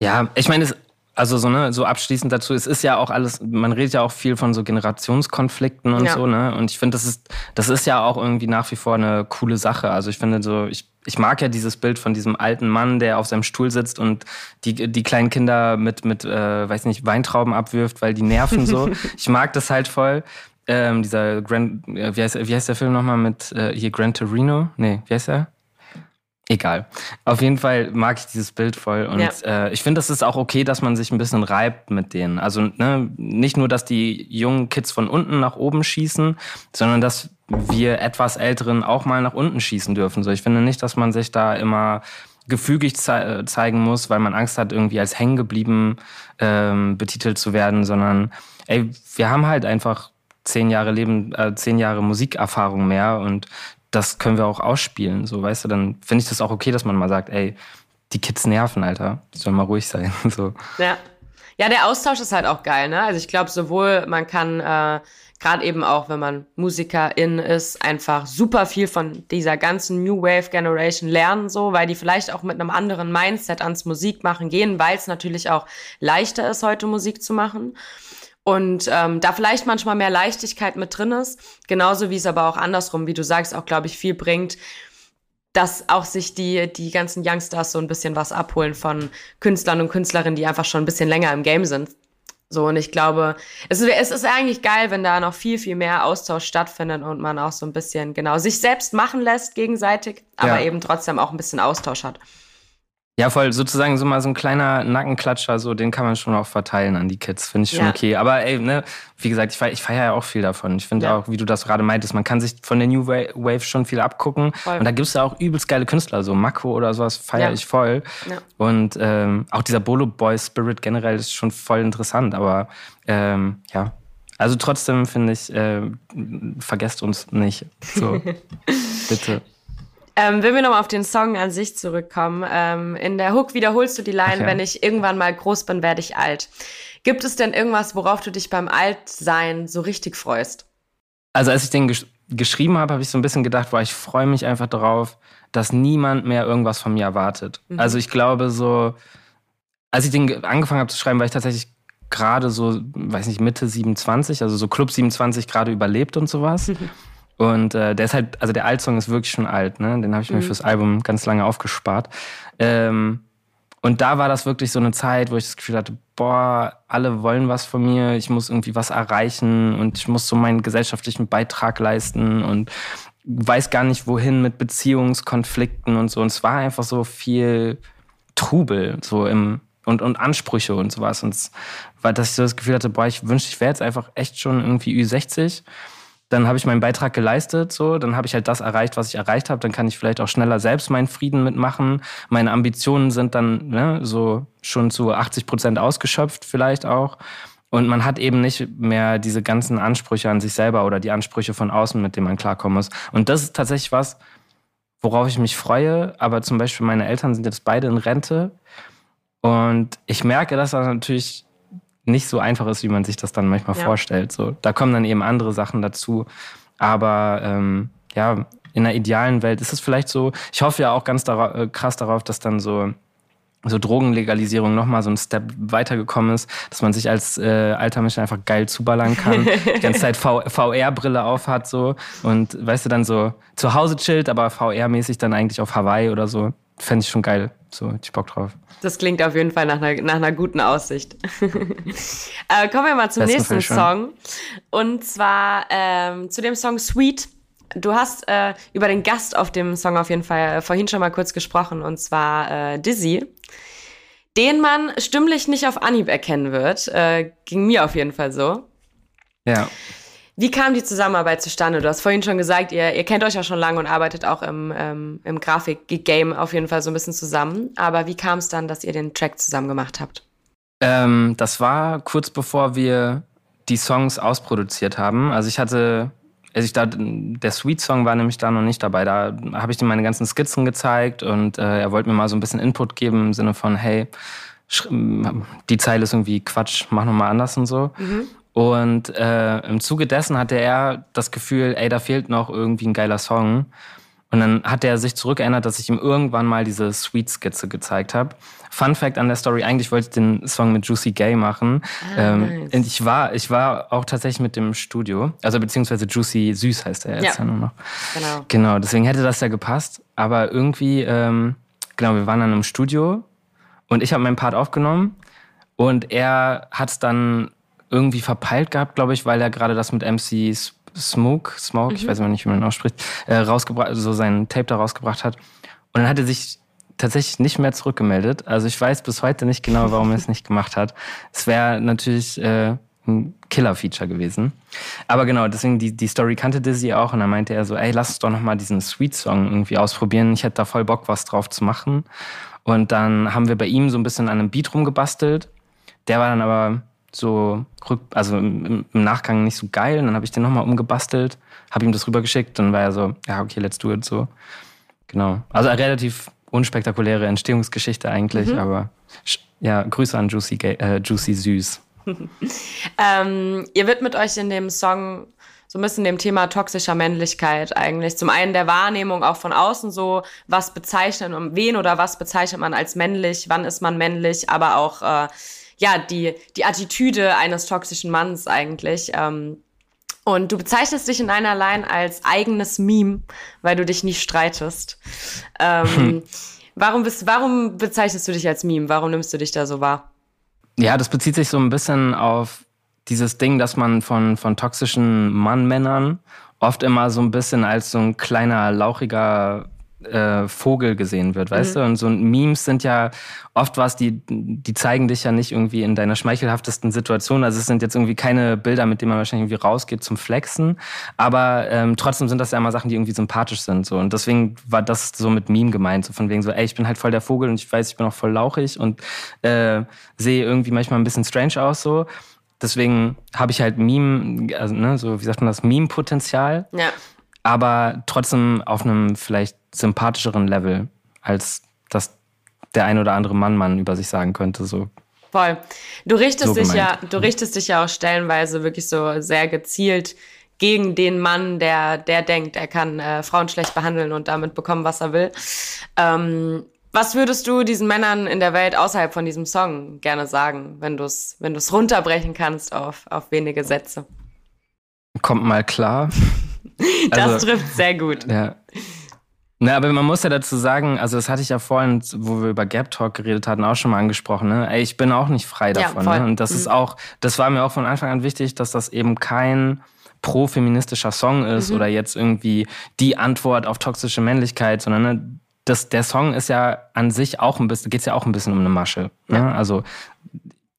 ja ich meine, es also so, ne, so abschließend dazu, es ist ja auch alles, man redet ja auch viel von so Generationskonflikten und ja. so, ne? Und ich finde, das ist, das ist ja auch irgendwie nach wie vor eine coole Sache. Also ich finde so, ich, ich mag ja dieses Bild von diesem alten Mann, der auf seinem Stuhl sitzt und die, die kleinen Kinder mit, mit äh, weiß nicht, Weintrauben abwirft, weil die nerven so. ich mag das halt voll. Ähm, dieser Grand, äh, wie heißt, wie heißt der Film nochmal mit äh, hier Gran Torino? Nee, wie heißt er? Egal. Auf jeden Fall mag ich dieses Bild voll. Und ja. äh, ich finde, es ist auch okay, dass man sich ein bisschen reibt mit denen. Also ne, nicht nur, dass die jungen Kids von unten nach oben schießen, sondern dass wir etwas Älteren auch mal nach unten schießen dürfen. So, ich finde nicht, dass man sich da immer gefügig ze zeigen muss, weil man Angst hat, irgendwie als hängen geblieben ähm, betitelt zu werden, sondern ey, wir haben halt einfach zehn Jahre Leben, äh, zehn Jahre Musikerfahrung mehr und das können wir auch ausspielen. So, weißt du, dann finde ich das auch okay, dass man mal sagt, ey, die Kids nerven, Alter. Die sollen mal ruhig sein. so. Ja. Ja, der Austausch ist halt auch geil, ne? Also ich glaube, sowohl man kann äh, gerade eben auch, wenn man Musikerin ist, einfach super viel von dieser ganzen New Wave Generation lernen, so, weil die vielleicht auch mit einem anderen Mindset ans Musikmachen gehen, weil es natürlich auch leichter ist, heute Musik zu machen und ähm, da vielleicht manchmal mehr Leichtigkeit mit drin ist, genauso wie es aber auch andersrum, wie du sagst, auch glaube ich viel bringt, dass auch sich die die ganzen Youngsters so ein bisschen was abholen von Künstlern und Künstlerinnen, die einfach schon ein bisschen länger im Game sind. So, und ich glaube, es ist, es ist eigentlich geil, wenn da noch viel, viel mehr Austausch stattfindet und man auch so ein bisschen, genau, sich selbst machen lässt gegenseitig, aber ja. eben trotzdem auch ein bisschen Austausch hat. Ja, voll, sozusagen so mal so ein kleiner Nackenklatscher, so den kann man schon auch verteilen an die Kids, finde ich schon ja. okay. Aber ey, ne, wie gesagt, ich feiere feier ja auch viel davon. Ich finde ja. auch, wie du das gerade meintest, man kann sich von der New Wave schon viel abgucken. Voll. Und da gibt es ja auch übelst geile Künstler, so Mako oder sowas feiere ja. ich voll. Und ähm, auch dieser Bolo Boy Spirit generell ist schon voll interessant, aber ähm, ja. Also trotzdem finde ich, äh, vergesst uns nicht. So, bitte. Ähm, wenn wir nochmal auf den Song an sich zurückkommen, ähm, in der Hook wiederholst du die Line, okay. wenn ich irgendwann mal groß bin, werde ich alt. Gibt es denn irgendwas, worauf du dich beim Altsein so richtig freust? Also als ich den gesch geschrieben habe, habe ich so ein bisschen gedacht, boah, ich freue mich einfach darauf, dass niemand mehr irgendwas von mir erwartet. Mhm. Also ich glaube so, als ich den angefangen habe zu schreiben, war ich tatsächlich gerade so, weiß nicht, Mitte 27, also so Club 27 gerade überlebt und sowas. Und äh, der ist halt, also der Altsong ist wirklich schon alt, ne? Den habe ich mir mhm. fürs Album ganz lange aufgespart. Ähm, und da war das wirklich so eine Zeit, wo ich das Gefühl hatte, boah, alle wollen was von mir, ich muss irgendwie was erreichen und ich muss so meinen gesellschaftlichen Beitrag leisten und weiß gar nicht wohin mit Beziehungskonflikten und so. Und es war einfach so viel Trubel, so im und, und Ansprüche und sowas. Und es war, dass ich so das Gefühl hatte, boah, ich wünschte, ich wäre jetzt einfach echt schon irgendwie Ü60 dann habe ich meinen Beitrag geleistet, so, dann habe ich halt das erreicht, was ich erreicht habe, dann kann ich vielleicht auch schneller selbst meinen Frieden mitmachen. Meine Ambitionen sind dann ne, so schon zu 80 Prozent ausgeschöpft vielleicht auch. Und man hat eben nicht mehr diese ganzen Ansprüche an sich selber oder die Ansprüche von außen, mit denen man klarkommen muss. Und das ist tatsächlich was, worauf ich mich freue. Aber zum Beispiel meine Eltern sind jetzt beide in Rente. Und ich merke, dass das natürlich nicht so einfach ist, wie man sich das dann manchmal ja. vorstellt. So, da kommen dann eben andere Sachen dazu. Aber ähm, ja, in einer idealen Welt ist es vielleicht so. Ich hoffe ja auch ganz dara äh, krass darauf, dass dann so so Drogenlegalisierung nochmal so ein Step weitergekommen ist, dass man sich als äh, alter Mensch einfach geil zuballern kann, die ganze Zeit VR-Brille aufhat so und weißt du dann so zu Hause chillt, aber VR-mäßig dann eigentlich auf Hawaii oder so. fände ich schon geil. So, hätte ich Bock drauf. Das klingt auf jeden Fall nach einer, nach einer guten Aussicht. äh, kommen wir mal zum Besten nächsten Song. Und zwar ähm, zu dem Song Sweet. Du hast äh, über den Gast auf dem Song auf jeden Fall vorhin schon mal kurz gesprochen, und zwar äh, Dizzy. Den man stimmlich nicht auf Anhieb erkennen wird. Äh, ging mir auf jeden Fall so. Ja. Wie kam die Zusammenarbeit zustande? Du hast vorhin schon gesagt, ihr, ihr kennt euch ja schon lange und arbeitet auch im, ähm, im Grafik-Game auf jeden Fall so ein bisschen zusammen. Aber wie kam es dann, dass ihr den Track zusammen gemacht habt? Ähm, das war kurz bevor wir die Songs ausproduziert haben. Also ich hatte, also ich da, der Sweet Song war nämlich da noch nicht dabei. Da habe ich ihm meine ganzen Skizzen gezeigt und äh, er wollte mir mal so ein bisschen Input geben im Sinne von, hey, die Zeile ist irgendwie Quatsch, mach nochmal anders und so. Mhm. Und äh, im Zuge dessen hatte er das Gefühl, ey, da fehlt noch irgendwie ein geiler Song. Und dann hat er sich zurückerinnert, dass ich ihm irgendwann mal diese Sweet-Skizze gezeigt habe. Fun Fact an der Story, eigentlich wollte ich den Song mit Juicy Gay machen. Ah, ähm, nice. Und ich war, ich war auch tatsächlich mit dem Studio. Also beziehungsweise Juicy Süß heißt er jetzt ja, ja nur noch. Genau. Genau, deswegen hätte das ja gepasst. Aber irgendwie, ähm, genau, wir waren dann im Studio und ich habe meinen Part aufgenommen. Und er hat es dann irgendwie verpeilt gehabt, glaube ich, weil er gerade das mit MC Smoke, Smoke, mhm. ich weiß immer nicht, wie man ausspricht, äh, rausgebracht, so sein Tape da rausgebracht hat. Und dann hat er sich tatsächlich nicht mehr zurückgemeldet. Also ich weiß bis heute nicht genau, warum er es nicht gemacht hat. Es wäre natürlich äh, ein Killer-Feature gewesen. Aber genau, deswegen die, die Story kannte Dizzy auch und dann meinte er so, ey, lass uns doch nochmal diesen Sweet-Song irgendwie ausprobieren. Ich hätte da voll Bock, was drauf zu machen. Und dann haben wir bei ihm so ein bisschen an einem Beat rumgebastelt. Der war dann aber so rück, also im, Nachgang nicht so geil. Und dann habe ich den nochmal umgebastelt, habe ihm das rübergeschickt. Dann war er so, ja, okay, let's do it so. Genau. Also eine relativ unspektakuläre Entstehungsgeschichte eigentlich, mhm. aber ja, Grüße an Juicy, äh, Juicy Süß. ähm, ihr widmet euch in dem Song so ein bisschen dem Thema toxischer Männlichkeit eigentlich. Zum einen der Wahrnehmung auch von außen so, was bezeichnet man wen oder was bezeichnet man als männlich, wann ist man männlich, aber auch äh, ja, die, die Attitüde eines toxischen Manns eigentlich. Ähm, und du bezeichnest dich in einer Line als eigenes Meme, weil du dich nicht streitest. Ähm, hm. warum, bist, warum bezeichnest du dich als Meme? Warum nimmst du dich da so wahr? Ja, das bezieht sich so ein bisschen auf dieses Ding, dass man von, von toxischen Mann-Männern oft immer so ein bisschen als so ein kleiner, lauchiger äh, Vogel gesehen wird, weißt mhm. du? Und so Memes sind ja oft was, die, die zeigen dich ja nicht irgendwie in deiner schmeichelhaftesten Situation. Also es sind jetzt irgendwie keine Bilder, mit denen man wahrscheinlich irgendwie rausgeht zum Flexen. Aber ähm, trotzdem sind das ja immer Sachen, die irgendwie sympathisch sind. So. Und deswegen war das so mit Meme gemeint. So von wegen so, ey, ich bin halt voll der Vogel und ich weiß, ich bin auch voll lauchig und äh, sehe irgendwie manchmal ein bisschen strange aus so. Deswegen habe ich halt Meme, also ne, so wie sagt man das, Meme-Potenzial. Ja aber trotzdem auf einem vielleicht sympathischeren Level, als das der ein oder andere Mann Mann über sich sagen könnte. So. Voll. Du richtest so dich ja, du richtest dich ja auch stellenweise wirklich so sehr gezielt gegen den Mann, der, der denkt, er kann äh, Frauen schlecht behandeln und damit bekommen, was er will. Ähm, was würdest du diesen Männern in der Welt außerhalb von diesem Song gerne sagen, wenn du es wenn du's runterbrechen kannst auf, auf wenige Sätze? Kommt mal klar. das also, trifft sehr gut. Ja. Na, aber man muss ja dazu sagen, also das hatte ich ja vorhin, wo wir über Gap Talk geredet hatten, auch schon mal angesprochen. Ne? Ey, ich bin auch nicht frei davon. Ja, ne? Und das mhm. ist auch, das war mir auch von Anfang an wichtig, dass das eben kein pro-feministischer Song ist mhm. oder jetzt irgendwie die Antwort auf toxische Männlichkeit, sondern ne, das, der Song ist ja an sich auch ein bisschen, geht es ja auch ein bisschen um eine Masche. Ne? Ja. Also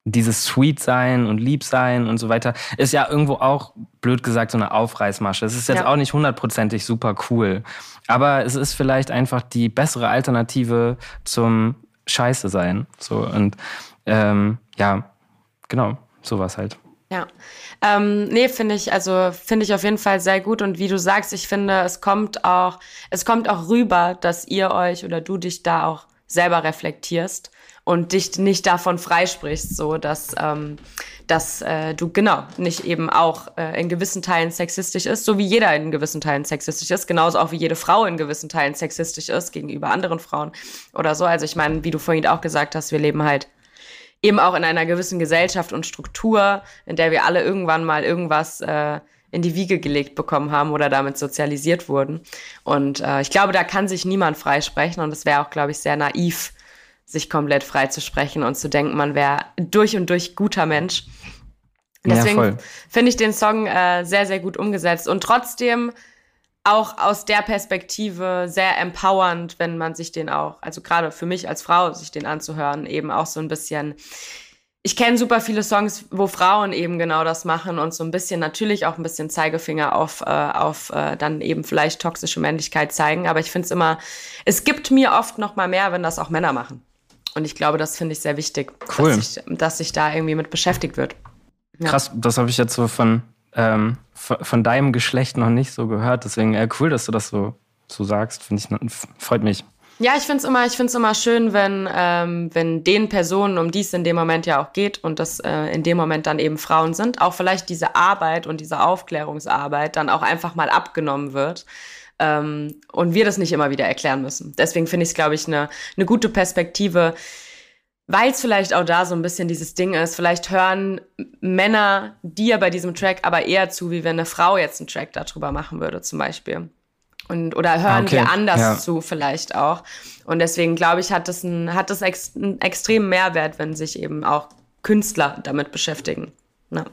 dieses Sweet sein und lieb sein und so weiter ist ja irgendwo auch, blöd gesagt, so eine Aufreißmasche. Es ist jetzt ja. auch nicht hundertprozentig super cool. Aber es ist vielleicht einfach die bessere Alternative zum Scheiße sein. So und ähm, ja, genau, sowas halt. Ja. Ähm, nee, finde ich, also finde ich auf jeden Fall sehr gut. Und wie du sagst, ich finde, es kommt auch, es kommt auch rüber, dass ihr euch oder du dich da auch selber reflektierst und dich nicht davon freisprichst, so dass, ähm, dass äh, du genau nicht eben auch äh, in gewissen Teilen sexistisch ist, so wie jeder in gewissen Teilen sexistisch ist, genauso auch wie jede Frau in gewissen Teilen sexistisch ist gegenüber anderen Frauen oder so. Also ich meine, wie du vorhin auch gesagt hast, wir leben halt eben auch in einer gewissen Gesellschaft und Struktur, in der wir alle irgendwann mal irgendwas äh, in die Wiege gelegt bekommen haben oder damit sozialisiert wurden. Und äh, ich glaube, da kann sich niemand freisprechen und es wäre auch, glaube ich, sehr naiv, sich komplett frei zu sprechen und zu denken, man wäre durch und durch guter Mensch. Deswegen ja, finde ich den Song äh, sehr, sehr gut umgesetzt und trotzdem auch aus der Perspektive sehr empowernd, wenn man sich den auch, also gerade für mich als Frau, sich den anzuhören, eben auch so ein bisschen. Ich kenne super viele Songs, wo Frauen eben genau das machen und so ein bisschen natürlich auch ein bisschen Zeigefinger auf, äh, auf äh, dann eben vielleicht toxische Männlichkeit zeigen. Aber ich finde es immer, es gibt mir oft noch mal mehr, wenn das auch Männer machen. Und ich glaube, das finde ich sehr wichtig, cool. dass, sich, dass sich da irgendwie mit beschäftigt wird. Ja. Krass, das habe ich jetzt so von ähm, von, deinem Geschlecht noch nicht so gehört. Deswegen äh, cool, dass du das so, so sagst. Finde ich, freut mich. Ja, ich finde es immer, immer schön, wenn, ähm, wenn den Personen, um die es in dem Moment ja auch geht und das äh, in dem Moment dann eben Frauen sind, auch vielleicht diese Arbeit und diese Aufklärungsarbeit dann auch einfach mal abgenommen wird. Ähm, und wir das nicht immer wieder erklären müssen. Deswegen finde ich es, glaube ich, eine ne gute Perspektive, weil es vielleicht auch da so ein bisschen dieses Ding ist, vielleicht hören Männer dir bei diesem Track aber eher zu, wie wenn eine Frau jetzt einen Track darüber machen würde, zum Beispiel. Und, oder hören okay. dir anders ja. zu, vielleicht auch. Und deswegen glaube ich, hat das, ein, hat das ex, einen extremen Mehrwert, wenn sich eben auch Künstler damit beschäftigen. Ja.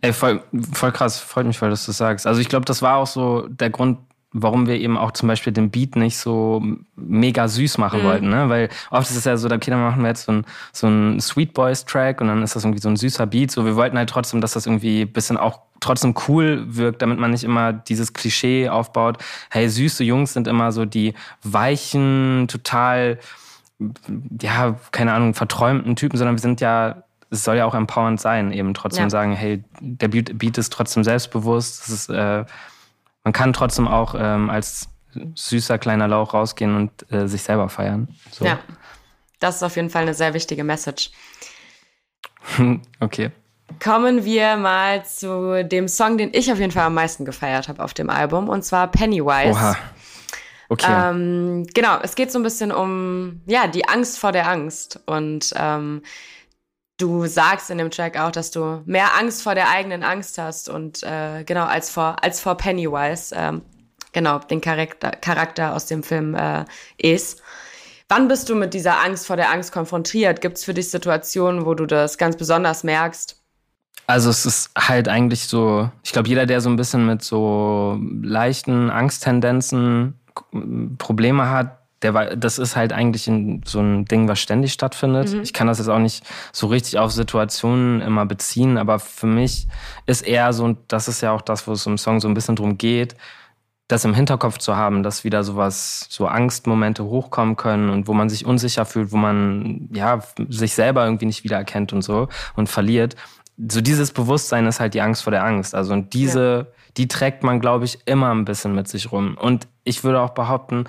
Ey, voll, voll krass, freut mich, weil du das sagst. Also ich glaube, das war auch so der Grund, warum wir eben auch zum Beispiel den Beat nicht so mega süß machen mhm. wollten, ne? Weil oft ist es ja so, okay, dann machen wir jetzt so ein, so ein Sweet Boys Track und dann ist das irgendwie so ein süßer Beat. So, wir wollten halt trotzdem, dass das irgendwie ein bisschen auch trotzdem cool wirkt, damit man nicht immer dieses Klischee aufbaut. Hey, süße Jungs sind immer so die weichen, total, ja, keine Ahnung, verträumten Typen, sondern wir sind ja es soll ja auch empowernd sein, eben trotzdem ja. sagen, hey, der Beat ist trotzdem selbstbewusst, es ist äh, man kann trotzdem auch ähm, als süßer kleiner Lauch rausgehen und äh, sich selber feiern. So. Ja, das ist auf jeden Fall eine sehr wichtige Message. okay. Kommen wir mal zu dem Song, den ich auf jeden Fall am meisten gefeiert habe auf dem Album, und zwar Pennywise. Oha. Okay. Ähm, genau, es geht so ein bisschen um ja die Angst vor der Angst und ähm, du sagst in dem Track auch, dass du mehr Angst vor der eigenen Angst hast und äh, genau als vor als vor Pennywise, ähm, genau den Charakter, Charakter aus dem Film äh, ist. Wann bist du mit dieser Angst vor der Angst konfrontiert? Gibt es für dich Situationen, wo du das ganz besonders merkst? Also es ist halt eigentlich so, ich glaube, jeder, der so ein bisschen mit so leichten Angsttendenzen Probleme hat, der das ist halt eigentlich so ein Ding, was ständig stattfindet. Mhm. Ich kann das jetzt auch nicht so richtig auf Situationen immer beziehen, aber für mich ist eher so, und das ist ja auch das, wo es im Song so ein bisschen drum geht, das im Hinterkopf zu haben, dass wieder sowas, so Angstmomente hochkommen können und wo man sich unsicher fühlt, wo man ja sich selber irgendwie nicht wiedererkennt und so und verliert. So dieses Bewusstsein ist halt die Angst vor der Angst. Also und diese, ja. die trägt man, glaube ich, immer ein bisschen mit sich rum. Und ich würde auch behaupten,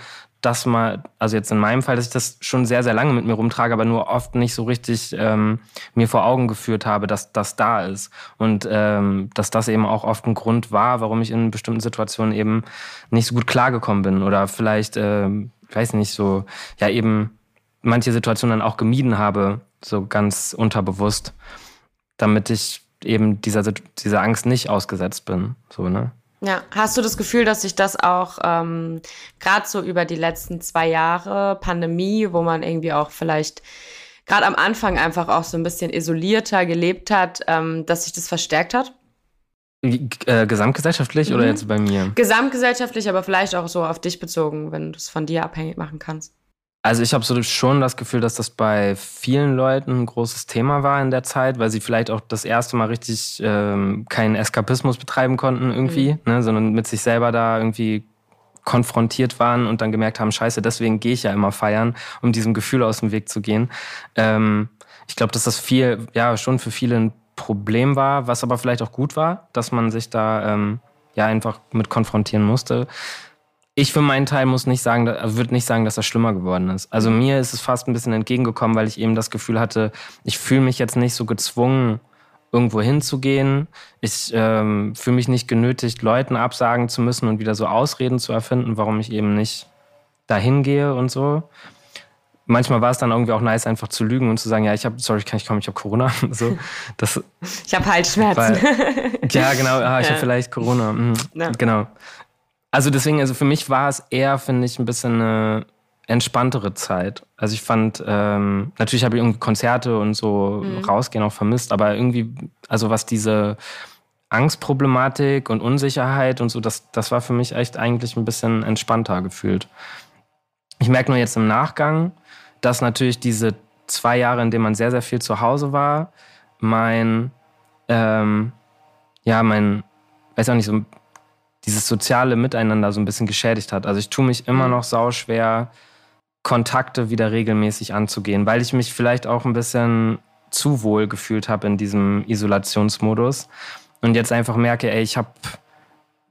das mal, also jetzt in meinem Fall, dass ich das schon sehr, sehr lange mit mir rumtrage, aber nur oft nicht so richtig ähm, mir vor Augen geführt habe, dass das da ist. Und ähm, dass das eben auch oft ein Grund war, warum ich in bestimmten Situationen eben nicht so gut klargekommen bin. Oder vielleicht, äh, ich weiß nicht, so, ja, eben manche Situationen dann auch gemieden habe, so ganz unterbewusst, damit ich eben dieser, dieser Angst nicht ausgesetzt bin. So, ne? Ja, hast du das Gefühl, dass sich das auch ähm, gerade so über die letzten zwei Jahre Pandemie, wo man irgendwie auch vielleicht gerade am Anfang einfach auch so ein bisschen isolierter gelebt hat, ähm, dass sich das verstärkt hat? Äh, gesamtgesellschaftlich mhm. oder jetzt bei mir? Gesamtgesellschaftlich, aber vielleicht auch so auf dich bezogen, wenn du es von dir abhängig machen kannst. Also ich habe so schon das Gefühl, dass das bei vielen Leuten ein großes Thema war in der Zeit, weil sie vielleicht auch das erste Mal richtig ähm, keinen Eskapismus betreiben konnten irgendwie, mhm. ne, sondern mit sich selber da irgendwie konfrontiert waren und dann gemerkt haben, scheiße, deswegen gehe ich ja immer feiern, um diesem Gefühl aus dem Weg zu gehen. Ähm, ich glaube, dass das viel, ja, schon für viele ein Problem war, was aber vielleicht auch gut war, dass man sich da ähm, ja einfach mit konfrontieren musste. Ich für meinen Teil muss nicht sagen, würde nicht sagen, dass das schlimmer geworden ist. Also mhm. mir ist es fast ein bisschen entgegengekommen, weil ich eben das Gefühl hatte, ich fühle mich jetzt nicht so gezwungen, irgendwo hinzugehen. Ich ähm, fühle mich nicht genötigt, Leuten absagen zu müssen und wieder so Ausreden zu erfinden, warum ich eben nicht dahin gehe und so. manchmal war es dann irgendwie auch nice, einfach zu lügen und zu sagen, ja, ich habe, sorry, kann ich kommen, ich habe Corona. So, das, ich habe Halsschmerzen. Weil, ja, genau, ah, ich ja. habe vielleicht Corona. Mhm, ja. Genau. Also deswegen, also für mich war es eher, finde ich, ein bisschen eine entspanntere Zeit. Also ich fand, ähm, natürlich habe ich irgendwie Konzerte und so mhm. rausgehen auch vermisst, aber irgendwie, also was diese Angstproblematik und Unsicherheit und so, das, das war für mich echt eigentlich ein bisschen entspannter gefühlt. Ich merke nur jetzt im Nachgang, dass natürlich diese zwei Jahre, in denen man sehr, sehr viel zu Hause war, mein, ähm, ja, mein, weiß auch nicht, so dieses soziale Miteinander so ein bisschen geschädigt hat. Also ich tue mich immer mhm. noch sau schwer, Kontakte wieder regelmäßig anzugehen, weil ich mich vielleicht auch ein bisschen zu wohl gefühlt habe in diesem Isolationsmodus und jetzt einfach merke, ey, ich habe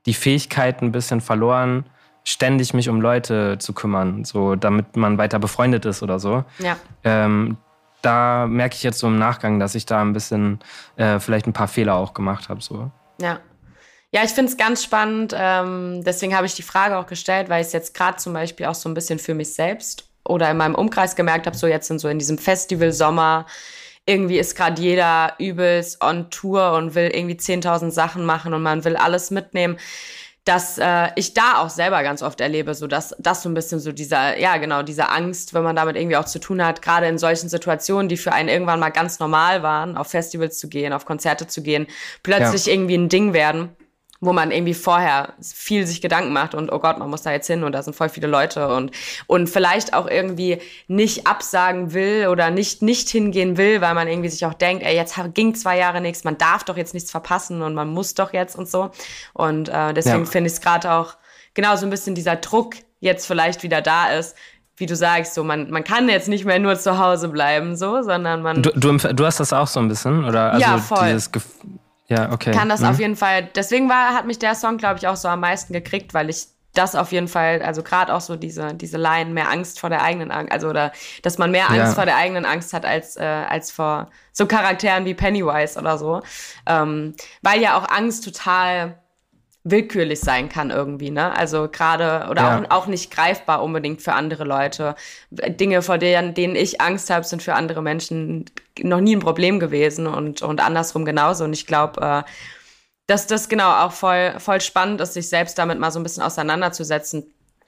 die Fähigkeit ein bisschen verloren, ständig mich um Leute zu kümmern, so damit man weiter befreundet ist oder so. Ja. Ähm, da merke ich jetzt so im Nachgang, dass ich da ein bisschen äh, vielleicht ein paar Fehler auch gemacht habe. So. Ja. Ja, ich finde es ganz spannend. Ähm, deswegen habe ich die Frage auch gestellt, weil ich es jetzt gerade zum Beispiel auch so ein bisschen für mich selbst oder in meinem Umkreis gemerkt habe, so jetzt in so in diesem Festival Sommer irgendwie ist gerade jeder übelst on Tour und will irgendwie 10.000 Sachen machen und man will alles mitnehmen dass äh, ich da auch selber ganz oft erlebe, so dass das so ein bisschen so dieser, ja genau, diese Angst, wenn man damit irgendwie auch zu tun hat, gerade in solchen Situationen, die für einen irgendwann mal ganz normal waren, auf Festivals zu gehen, auf Konzerte zu gehen, plötzlich ja. irgendwie ein Ding werden wo man irgendwie vorher viel sich Gedanken macht und oh Gott, man muss da jetzt hin und da sind voll viele Leute und und vielleicht auch irgendwie nicht absagen will oder nicht nicht hingehen will, weil man irgendwie sich auch denkt, ey, jetzt ging zwei Jahre nichts, man darf doch jetzt nichts verpassen und man muss doch jetzt und so und äh, deswegen ja. finde ich es gerade auch genau so ein bisschen dieser Druck jetzt vielleicht wieder da ist, wie du sagst, so man, man kann jetzt nicht mehr nur zu Hause bleiben, so, sondern man. Du, du, du hast das auch so ein bisschen, oder? Also ja, voll. Dieses ja, okay. Kann das mhm. auf jeden Fall. Deswegen war, hat mich der Song, glaube ich, auch so am meisten gekriegt, weil ich das auf jeden Fall, also gerade auch so diese, diese Line, mehr Angst vor der eigenen Angst, also oder dass man mehr Angst ja. vor der eigenen Angst hat als, äh, als vor so Charakteren wie Pennywise oder so. Ähm, weil ja auch Angst total willkürlich sein kann irgendwie, ne? Also gerade oder ja. auch, auch nicht greifbar unbedingt für andere Leute. Dinge, vor denen, denen ich Angst habe, sind für andere Menschen noch nie ein Problem gewesen und, und andersrum genauso. Und ich glaube, äh, dass das genau auch voll, voll spannend ist, sich selbst damit mal so ein bisschen auseinanderzusetzen.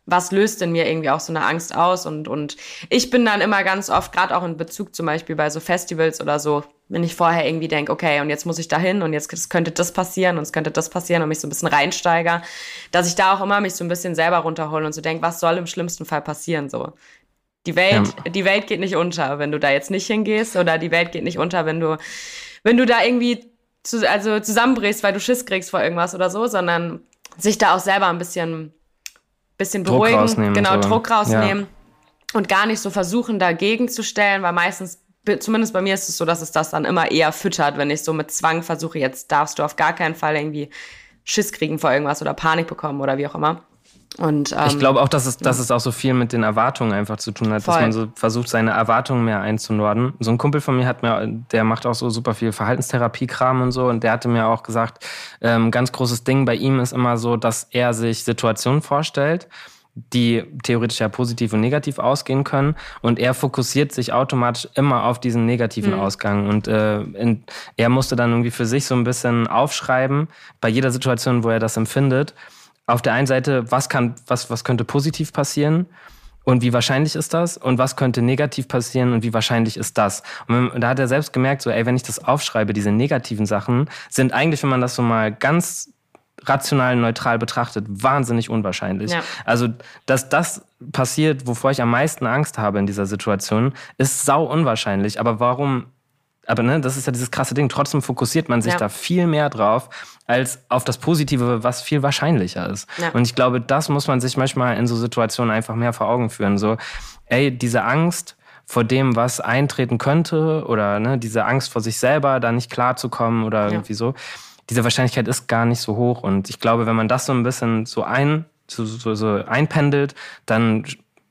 Was löst in mir irgendwie auch so eine Angst aus? Und, und ich bin dann immer ganz oft, gerade auch in Bezug zum Beispiel bei so Festivals oder so, wenn ich vorher irgendwie denke, okay, und jetzt muss ich da hin und jetzt könnte das passieren und es könnte das passieren und mich so ein bisschen reinsteiger, dass ich da auch immer mich so ein bisschen selber runterhole und so denke, was soll im schlimmsten Fall passieren so. Die Welt, ja. die Welt geht nicht unter, wenn du da jetzt nicht hingehst oder die Welt geht nicht unter, wenn du, wenn du da irgendwie zu, also zusammenbrichst, weil du Schiss kriegst vor irgendwas oder so, sondern sich da auch selber ein bisschen, bisschen beruhigen, genau, so. Druck rausnehmen ja. und gar nicht so versuchen, dagegen zu stellen, weil meistens zumindest bei mir ist es so, dass es das dann immer eher füttert, wenn ich so mit Zwang versuche, jetzt darfst du auf gar keinen Fall irgendwie Schiss kriegen vor irgendwas oder Panik bekommen oder wie auch immer. Und, ähm, ich glaube auch, dass es, dass es auch so viel mit den Erwartungen einfach zu tun hat, voll. dass man so versucht, seine Erwartungen mehr einzunorden. So ein Kumpel von mir hat mir, der macht auch so super viel Verhaltenstherapie-Kram und so, und der hatte mir auch gesagt, ähm, ganz großes Ding bei ihm ist immer so, dass er sich Situationen vorstellt die theoretisch ja positiv und negativ ausgehen können. Und er fokussiert sich automatisch immer auf diesen negativen mhm. Ausgang. Und äh, in, er musste dann irgendwie für sich so ein bisschen aufschreiben, bei jeder Situation, wo er das empfindet. Auf der einen Seite, was kann, was, was könnte positiv passieren? Und wie wahrscheinlich ist das? Und was könnte negativ passieren? Und wie wahrscheinlich ist das? Und da hat er selbst gemerkt, so, ey, wenn ich das aufschreibe, diese negativen Sachen, sind eigentlich, wenn man das so mal ganz rational neutral betrachtet wahnsinnig unwahrscheinlich. Ja. Also, dass das passiert, wovor ich am meisten Angst habe in dieser Situation, ist sau unwahrscheinlich. Aber warum? Aber ne, das ist ja dieses krasse Ding. Trotzdem fokussiert man sich ja. da viel mehr drauf als auf das Positive, was viel wahrscheinlicher ist. Ja. Und ich glaube, das muss man sich manchmal in so Situationen einfach mehr vor Augen führen. So, ey, diese Angst vor dem, was eintreten könnte, oder ne, diese Angst vor sich selber, da nicht klarzukommen oder irgendwie so diese Wahrscheinlichkeit ist gar nicht so hoch. Und ich glaube, wenn man das so ein bisschen so ein, so, so, so einpendelt, dann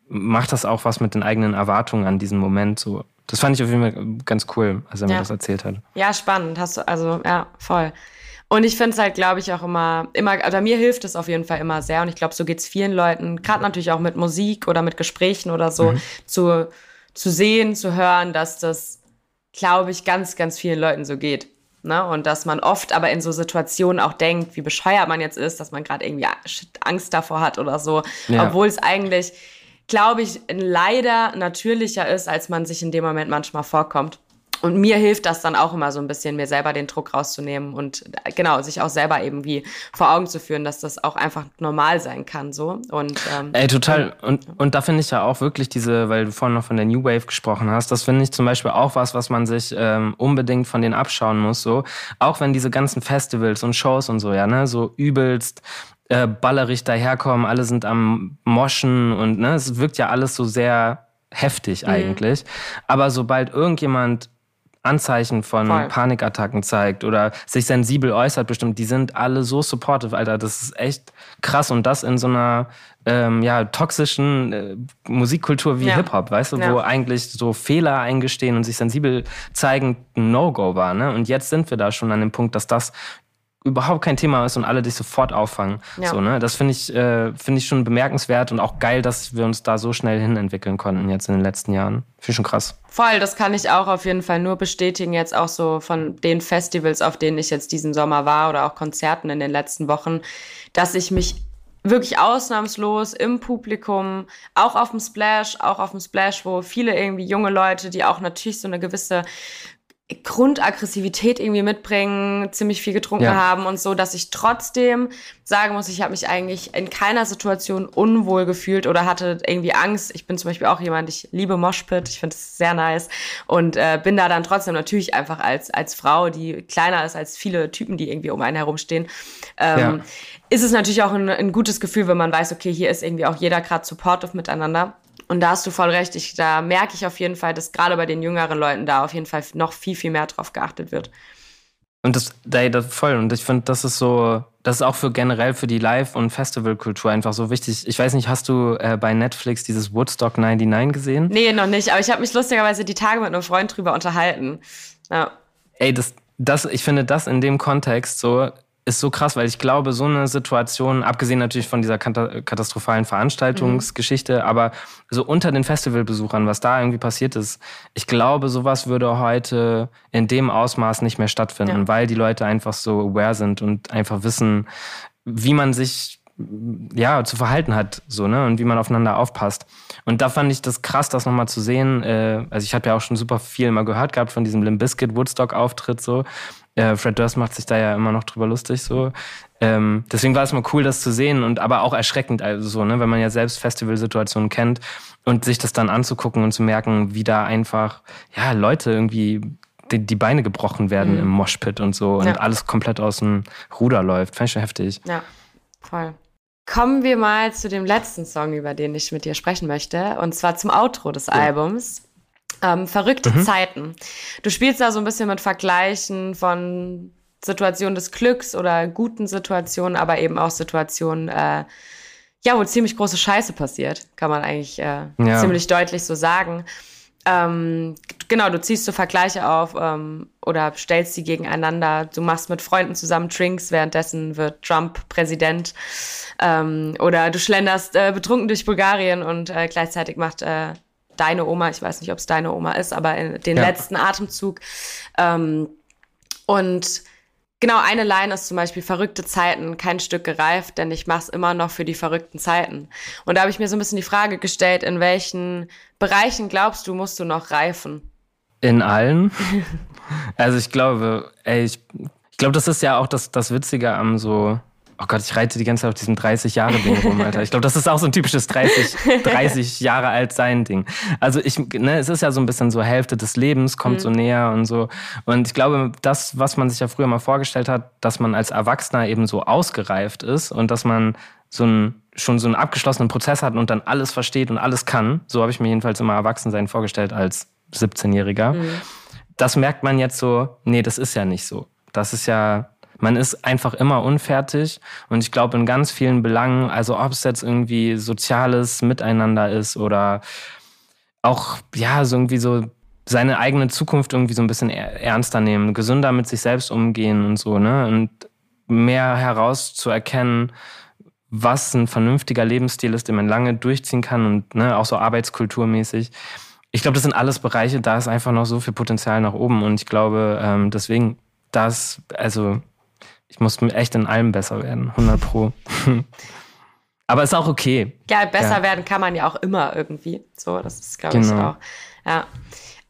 macht das auch was mit den eigenen Erwartungen an diesen Moment. So, das fand ich auf jeden Fall ganz cool, als er ja. mir das erzählt hat. Ja, spannend. Hast du, also, ja, voll. Und ich finde es halt, glaube ich, auch immer, immer, also mir hilft es auf jeden Fall immer sehr. Und ich glaube, so geht es vielen Leuten, gerade natürlich auch mit Musik oder mit Gesprächen oder so, mhm. zu zu sehen, zu hören, dass das, glaube ich, ganz, ganz vielen Leuten so geht. Ne? Und dass man oft aber in so Situationen auch denkt, wie bescheuert man jetzt ist, dass man gerade irgendwie Angst davor hat oder so. Ja. Obwohl es eigentlich, glaube ich, leider natürlicher ist, als man sich in dem Moment manchmal vorkommt. Und mir hilft das dann auch immer so ein bisschen, mir selber den Druck rauszunehmen und äh, genau, sich auch selber irgendwie vor Augen zu führen, dass das auch einfach normal sein kann. So. Und, ähm, Ey, total. Und, und da finde ich ja auch wirklich diese, weil du vorhin noch von der New Wave gesprochen hast, das finde ich zum Beispiel auch was, was man sich ähm, unbedingt von denen abschauen muss. So. Auch wenn diese ganzen Festivals und Shows und so, ja, ne, so übelst äh, ballerig daherkommen, alle sind am Moschen und ne, es wirkt ja alles so sehr heftig mhm. eigentlich. Aber sobald irgendjemand Anzeichen von Voll. Panikattacken zeigt oder sich sensibel äußert, bestimmt, die sind alle so supportive, Alter. Das ist echt krass. Und das in so einer ähm, ja, toxischen äh, Musikkultur wie ja. Hip-Hop, weißt du, ja. wo eigentlich so Fehler eingestehen und sich sensibel zeigen ein No-Go war. Ne? Und jetzt sind wir da schon an dem Punkt, dass das überhaupt kein Thema ist und alle dich sofort auffangen. Ja. So, ne? Das finde ich, äh, finde ich schon bemerkenswert und auch geil, dass wir uns da so schnell hin entwickeln konnten jetzt in den letzten Jahren. Finde ich schon krass. Voll, das kann ich auch auf jeden Fall nur bestätigen, jetzt auch so von den Festivals, auf denen ich jetzt diesen Sommer war oder auch Konzerten in den letzten Wochen, dass ich mich wirklich ausnahmslos im Publikum, auch auf dem Splash, auch auf dem Splash, wo viele irgendwie junge Leute, die auch natürlich so eine gewisse Grundaggressivität irgendwie mitbringen, ziemlich viel getrunken ja. haben und so, dass ich trotzdem sagen muss, ich habe mich eigentlich in keiner Situation unwohl gefühlt oder hatte irgendwie Angst. Ich bin zum Beispiel auch jemand, ich liebe Moshpit, ich finde es sehr nice und äh, bin da dann trotzdem natürlich einfach als als Frau, die kleiner ist als viele Typen, die irgendwie um einen herumstehen. Ähm, ja. Ist es natürlich auch ein, ein gutes Gefühl, wenn man weiß, okay, hier ist irgendwie auch jeder gerade supportive miteinander. Und da hast du voll recht. Ich, da merke ich auf jeden Fall, dass gerade bei den jüngeren Leuten da auf jeden Fall noch viel, viel mehr drauf geachtet wird. Und das, das voll. Und ich finde, das ist so, das ist auch für generell für die Live- und Festivalkultur einfach so wichtig. Ich weiß nicht, hast du äh, bei Netflix dieses Woodstock 99 gesehen? Nee, noch nicht. Aber ich habe mich lustigerweise die Tage mit einem Freund drüber unterhalten. Ja. Ey, das, das, ich finde das in dem Kontext so, ist so krass, weil ich glaube, so eine Situation, abgesehen natürlich von dieser katastrophalen Veranstaltungsgeschichte, mhm. aber so unter den Festivalbesuchern, was da irgendwie passiert ist, ich glaube, sowas würde heute in dem Ausmaß nicht mehr stattfinden, ja. weil die Leute einfach so aware sind und einfach wissen, wie man sich ja, zu verhalten hat, so, ne, und wie man aufeinander aufpasst. Und da fand ich das krass, das nochmal zu sehen. Äh, also ich habe ja auch schon super viel mal gehört gehabt von diesem Limp Bizkit Woodstock-Auftritt, so. Äh, Fred Durst macht sich da ja immer noch drüber lustig, so. Ähm, deswegen war es mal cool, das zu sehen und aber auch erschreckend, also so, ne, wenn man ja selbst Festivalsituationen kennt und sich das dann anzugucken und zu merken, wie da einfach, ja, Leute irgendwie die, die Beine gebrochen werden mhm. im Moshpit und so und ja. alles komplett aus dem Ruder läuft. Fand ich schon heftig. Ja, voll. Kommen wir mal zu dem letzten Song, über den ich mit dir sprechen möchte, und zwar zum Outro des ja. Albums. Ähm, verrückte mhm. Zeiten. Du spielst da so ein bisschen mit Vergleichen von Situationen des Glücks oder guten Situationen, aber eben auch Situationen, äh, ja, wo ziemlich große Scheiße passiert, kann man eigentlich äh, ja. ziemlich deutlich so sagen. Ähm, genau, du ziehst so Vergleiche auf ähm, oder stellst sie gegeneinander. Du machst mit Freunden zusammen Drinks, währenddessen wird Trump Präsident. Ähm, oder du schlenderst äh, betrunken durch Bulgarien und äh, gleichzeitig macht äh, deine Oma, ich weiß nicht, ob es deine Oma ist, aber in den ja. letzten Atemzug. Ähm, und Genau, eine Line ist zum Beispiel verrückte Zeiten, kein Stück gereift, denn ich mache es immer noch für die verrückten Zeiten. Und da habe ich mir so ein bisschen die Frage gestellt, in welchen Bereichen glaubst du, musst du noch reifen? In allen. also ich glaube, ey, ich, ich glaube, das ist ja auch das, das Witzige am so Oh Gott, ich reite die ganze Zeit auf diesem 30 Jahre Ding rum, Alter. Ich glaube, das ist auch so ein typisches 30, 30 Jahre alt sein Ding. Also ich, ne, es ist ja so ein bisschen so Hälfte des Lebens kommt mhm. so näher und so. Und ich glaube, das, was man sich ja früher mal vorgestellt hat, dass man als Erwachsener eben so ausgereift ist und dass man so ein, schon so einen abgeschlossenen Prozess hat und dann alles versteht und alles kann. So habe ich mir jedenfalls immer Erwachsensein vorgestellt als 17-Jähriger. Mhm. Das merkt man jetzt so, nee, das ist ja nicht so. Das ist ja, man ist einfach immer unfertig und ich glaube in ganz vielen Belangen, also ob es jetzt irgendwie soziales Miteinander ist oder auch ja so irgendwie so seine eigene Zukunft irgendwie so ein bisschen ernster nehmen, gesünder mit sich selbst umgehen und so, ne? Und mehr herauszuerkennen, was ein vernünftiger Lebensstil ist, den man lange durchziehen kann und ne, auch so arbeitskulturmäßig. ich glaube, das sind alles Bereiche, da ist einfach noch so viel Potenzial nach oben und ich glaube, ähm, deswegen, das, also ich muss echt in allem besser werden, 100 pro. Aber ist auch okay. Ja, besser ja. werden kann man ja auch immer irgendwie. So, das ist, glaube genau. ich, auch. Ja.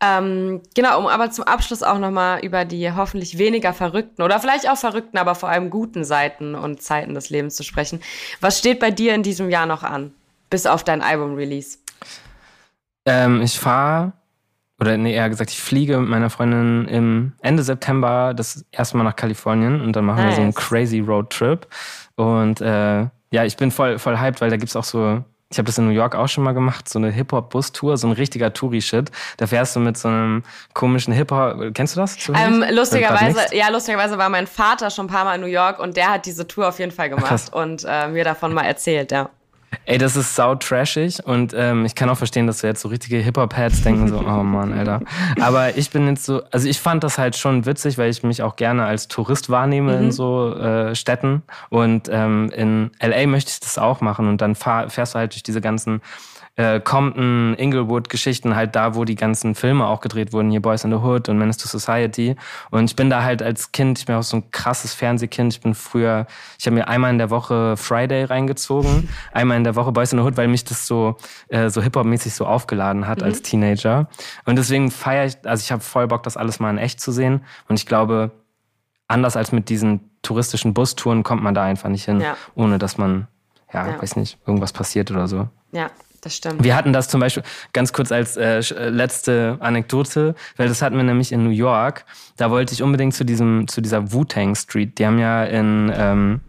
Ähm, genau, um aber zum Abschluss auch nochmal über die hoffentlich weniger verrückten oder vielleicht auch verrückten, aber vor allem guten Seiten und Zeiten des Lebens zu sprechen. Was steht bei dir in diesem Jahr noch an, bis auf dein Album-Release? Ähm, ich fahre, oder nee, eher gesagt, ich fliege mit meiner Freundin im Ende September das erste Mal nach Kalifornien und dann machen nice. wir so einen crazy Roadtrip. Und äh, ja, ich bin voll, voll hyped, weil da gibt es auch so ich habe das in New York auch schon mal gemacht, so eine Hip-Hop-Bus-Tour, so ein richtiger Touri-Shit. Da fährst du mit so einem komischen Hip-Hop, kennst du das? Ähm, lustigerweise, ja, lustigerweise war mein Vater schon ein paar Mal in New York und der hat diese Tour auf jeden Fall gemacht Krass. und äh, mir davon mal erzählt, ja. Ey, das ist sau trashig und ähm, ich kann auch verstehen, dass du jetzt so richtige Hip-Hop-Heads denken, so, oh Mann, Alter. Aber ich bin jetzt so, also ich fand das halt schon witzig, weil ich mich auch gerne als Tourist wahrnehme mhm. in so äh, Städten und ähm, in L.A. möchte ich das auch machen und dann fahr, fährst du halt durch diese ganzen äh, Compton, Inglewood-Geschichten, halt da, wo die ganzen Filme auch gedreht wurden, hier Boys in the Hood und Menace to Society. Und ich bin da halt als Kind, ich bin auch so ein krasses Fernsehkind. Ich bin früher, ich habe mir einmal in der Woche Friday reingezogen, einmal in der Woche Boys in the Hood, weil mich das so, äh, so Hip-Hop-mäßig so aufgeladen hat mhm. als Teenager. Und deswegen feiere ich, also ich habe voll Bock, das alles mal in echt zu sehen. Und ich glaube, anders als mit diesen touristischen Bustouren kommt man da einfach nicht hin, ja. ohne dass man, ja, ja, weiß nicht, irgendwas passiert oder so. Ja, das stimmt. Wir hatten das zum Beispiel ganz kurz als äh, äh, letzte Anekdote, weil das hatten wir nämlich in New York. Da wollte ich unbedingt zu diesem, zu dieser Wu-Tang Street. Die haben ja in ähm,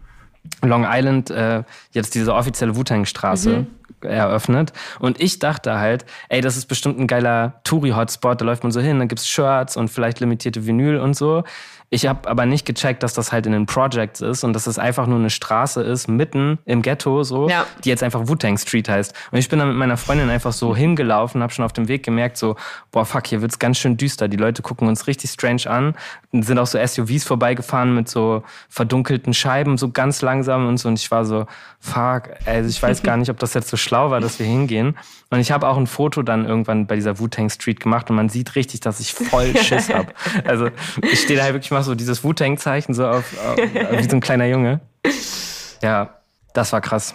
Long Island äh, jetzt diese offizielle Wu-Tang-Straße mhm. eröffnet. Und ich dachte halt, ey, das ist bestimmt ein geiler Touri-Hotspot. Da läuft man so hin, dann gibt's Shirts und vielleicht limitierte Vinyl und so. Ich habe aber nicht gecheckt, dass das halt in den Projects ist und dass es einfach nur eine Straße ist, mitten im Ghetto, so, ja. die jetzt einfach Wu-Tang Street heißt. Und ich bin dann mit meiner Freundin einfach so hingelaufen, habe schon auf dem Weg gemerkt, so, boah, fuck, hier wird's ganz schön düster. Die Leute gucken uns richtig strange an, sind auch so SUVs vorbeigefahren mit so verdunkelten Scheiben, so ganz langsam und so. Und ich war so, fuck, also ich weiß gar nicht, ob das jetzt so schlau war, dass wir hingehen. Und ich habe auch ein Foto dann irgendwann bei dieser Wu-Tang Street gemacht und man sieht richtig, dass ich voll Schiss habe. Also ich stehe da halt wirklich mal so dieses Wu-Tang-Zeichen so auf, auf, wie so ein kleiner Junge. Ja, das war krass.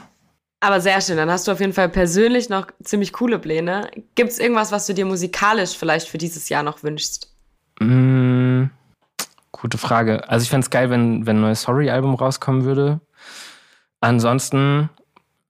Aber sehr schön, dann hast du auf jeden Fall persönlich noch ziemlich coole Pläne. Gibt es irgendwas, was du dir musikalisch vielleicht für dieses Jahr noch wünschst? Mm, gute Frage. Also ich fände es geil, wenn, wenn ein neues Sorry-Album rauskommen würde. Ansonsten,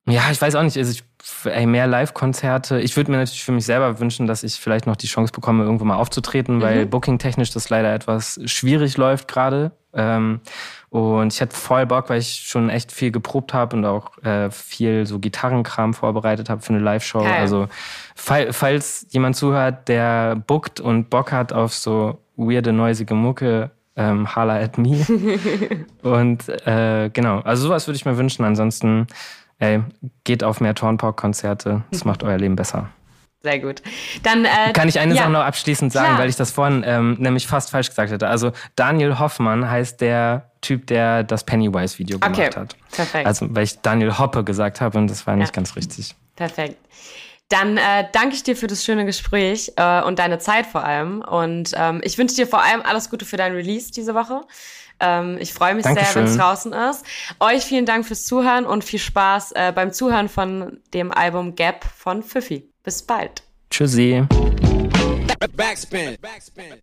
ja, ich weiß auch nicht, also ich ey, mehr Live-Konzerte. Ich würde mir natürlich für mich selber wünschen, dass ich vielleicht noch die Chance bekomme, irgendwo mal aufzutreten, mhm. weil booking-technisch das leider etwas schwierig läuft gerade. Ähm, und ich hätte voll Bock, weil ich schon echt viel geprobt habe und auch äh, viel so Gitarrenkram vorbereitet habe für eine Live-Show. Also fall, falls jemand zuhört, der bookt und Bock hat auf so weirde, neusige Mucke, ähm, holla at me. und äh, genau, also sowas würde ich mir wünschen. Ansonsten ey, geht auf mehr Tornpok-Konzerte. Das macht euer Leben besser. Sehr gut. Dann äh, kann ich eine ja. Sache noch abschließend sagen, Klar. weil ich das vorhin ähm, nämlich fast falsch gesagt hätte. Also Daniel Hoffmann heißt der Typ, der das Pennywise-Video gemacht okay. hat. Perfekt. Also weil ich Daniel Hoppe gesagt habe und das war nicht ja. ganz richtig. Perfekt. Dann äh, danke ich dir für das schöne Gespräch äh, und deine Zeit vor allem. Und ähm, ich wünsche dir vor allem alles Gute für dein Release diese Woche. Ähm, ich freue mich Dankeschön. sehr, wenn es draußen ist. Euch vielen Dank fürs Zuhören und viel Spaß äh, beim Zuhören von dem Album Gap von Pfiffi. Bis bald. Tschüssi. Backspin. Backspin.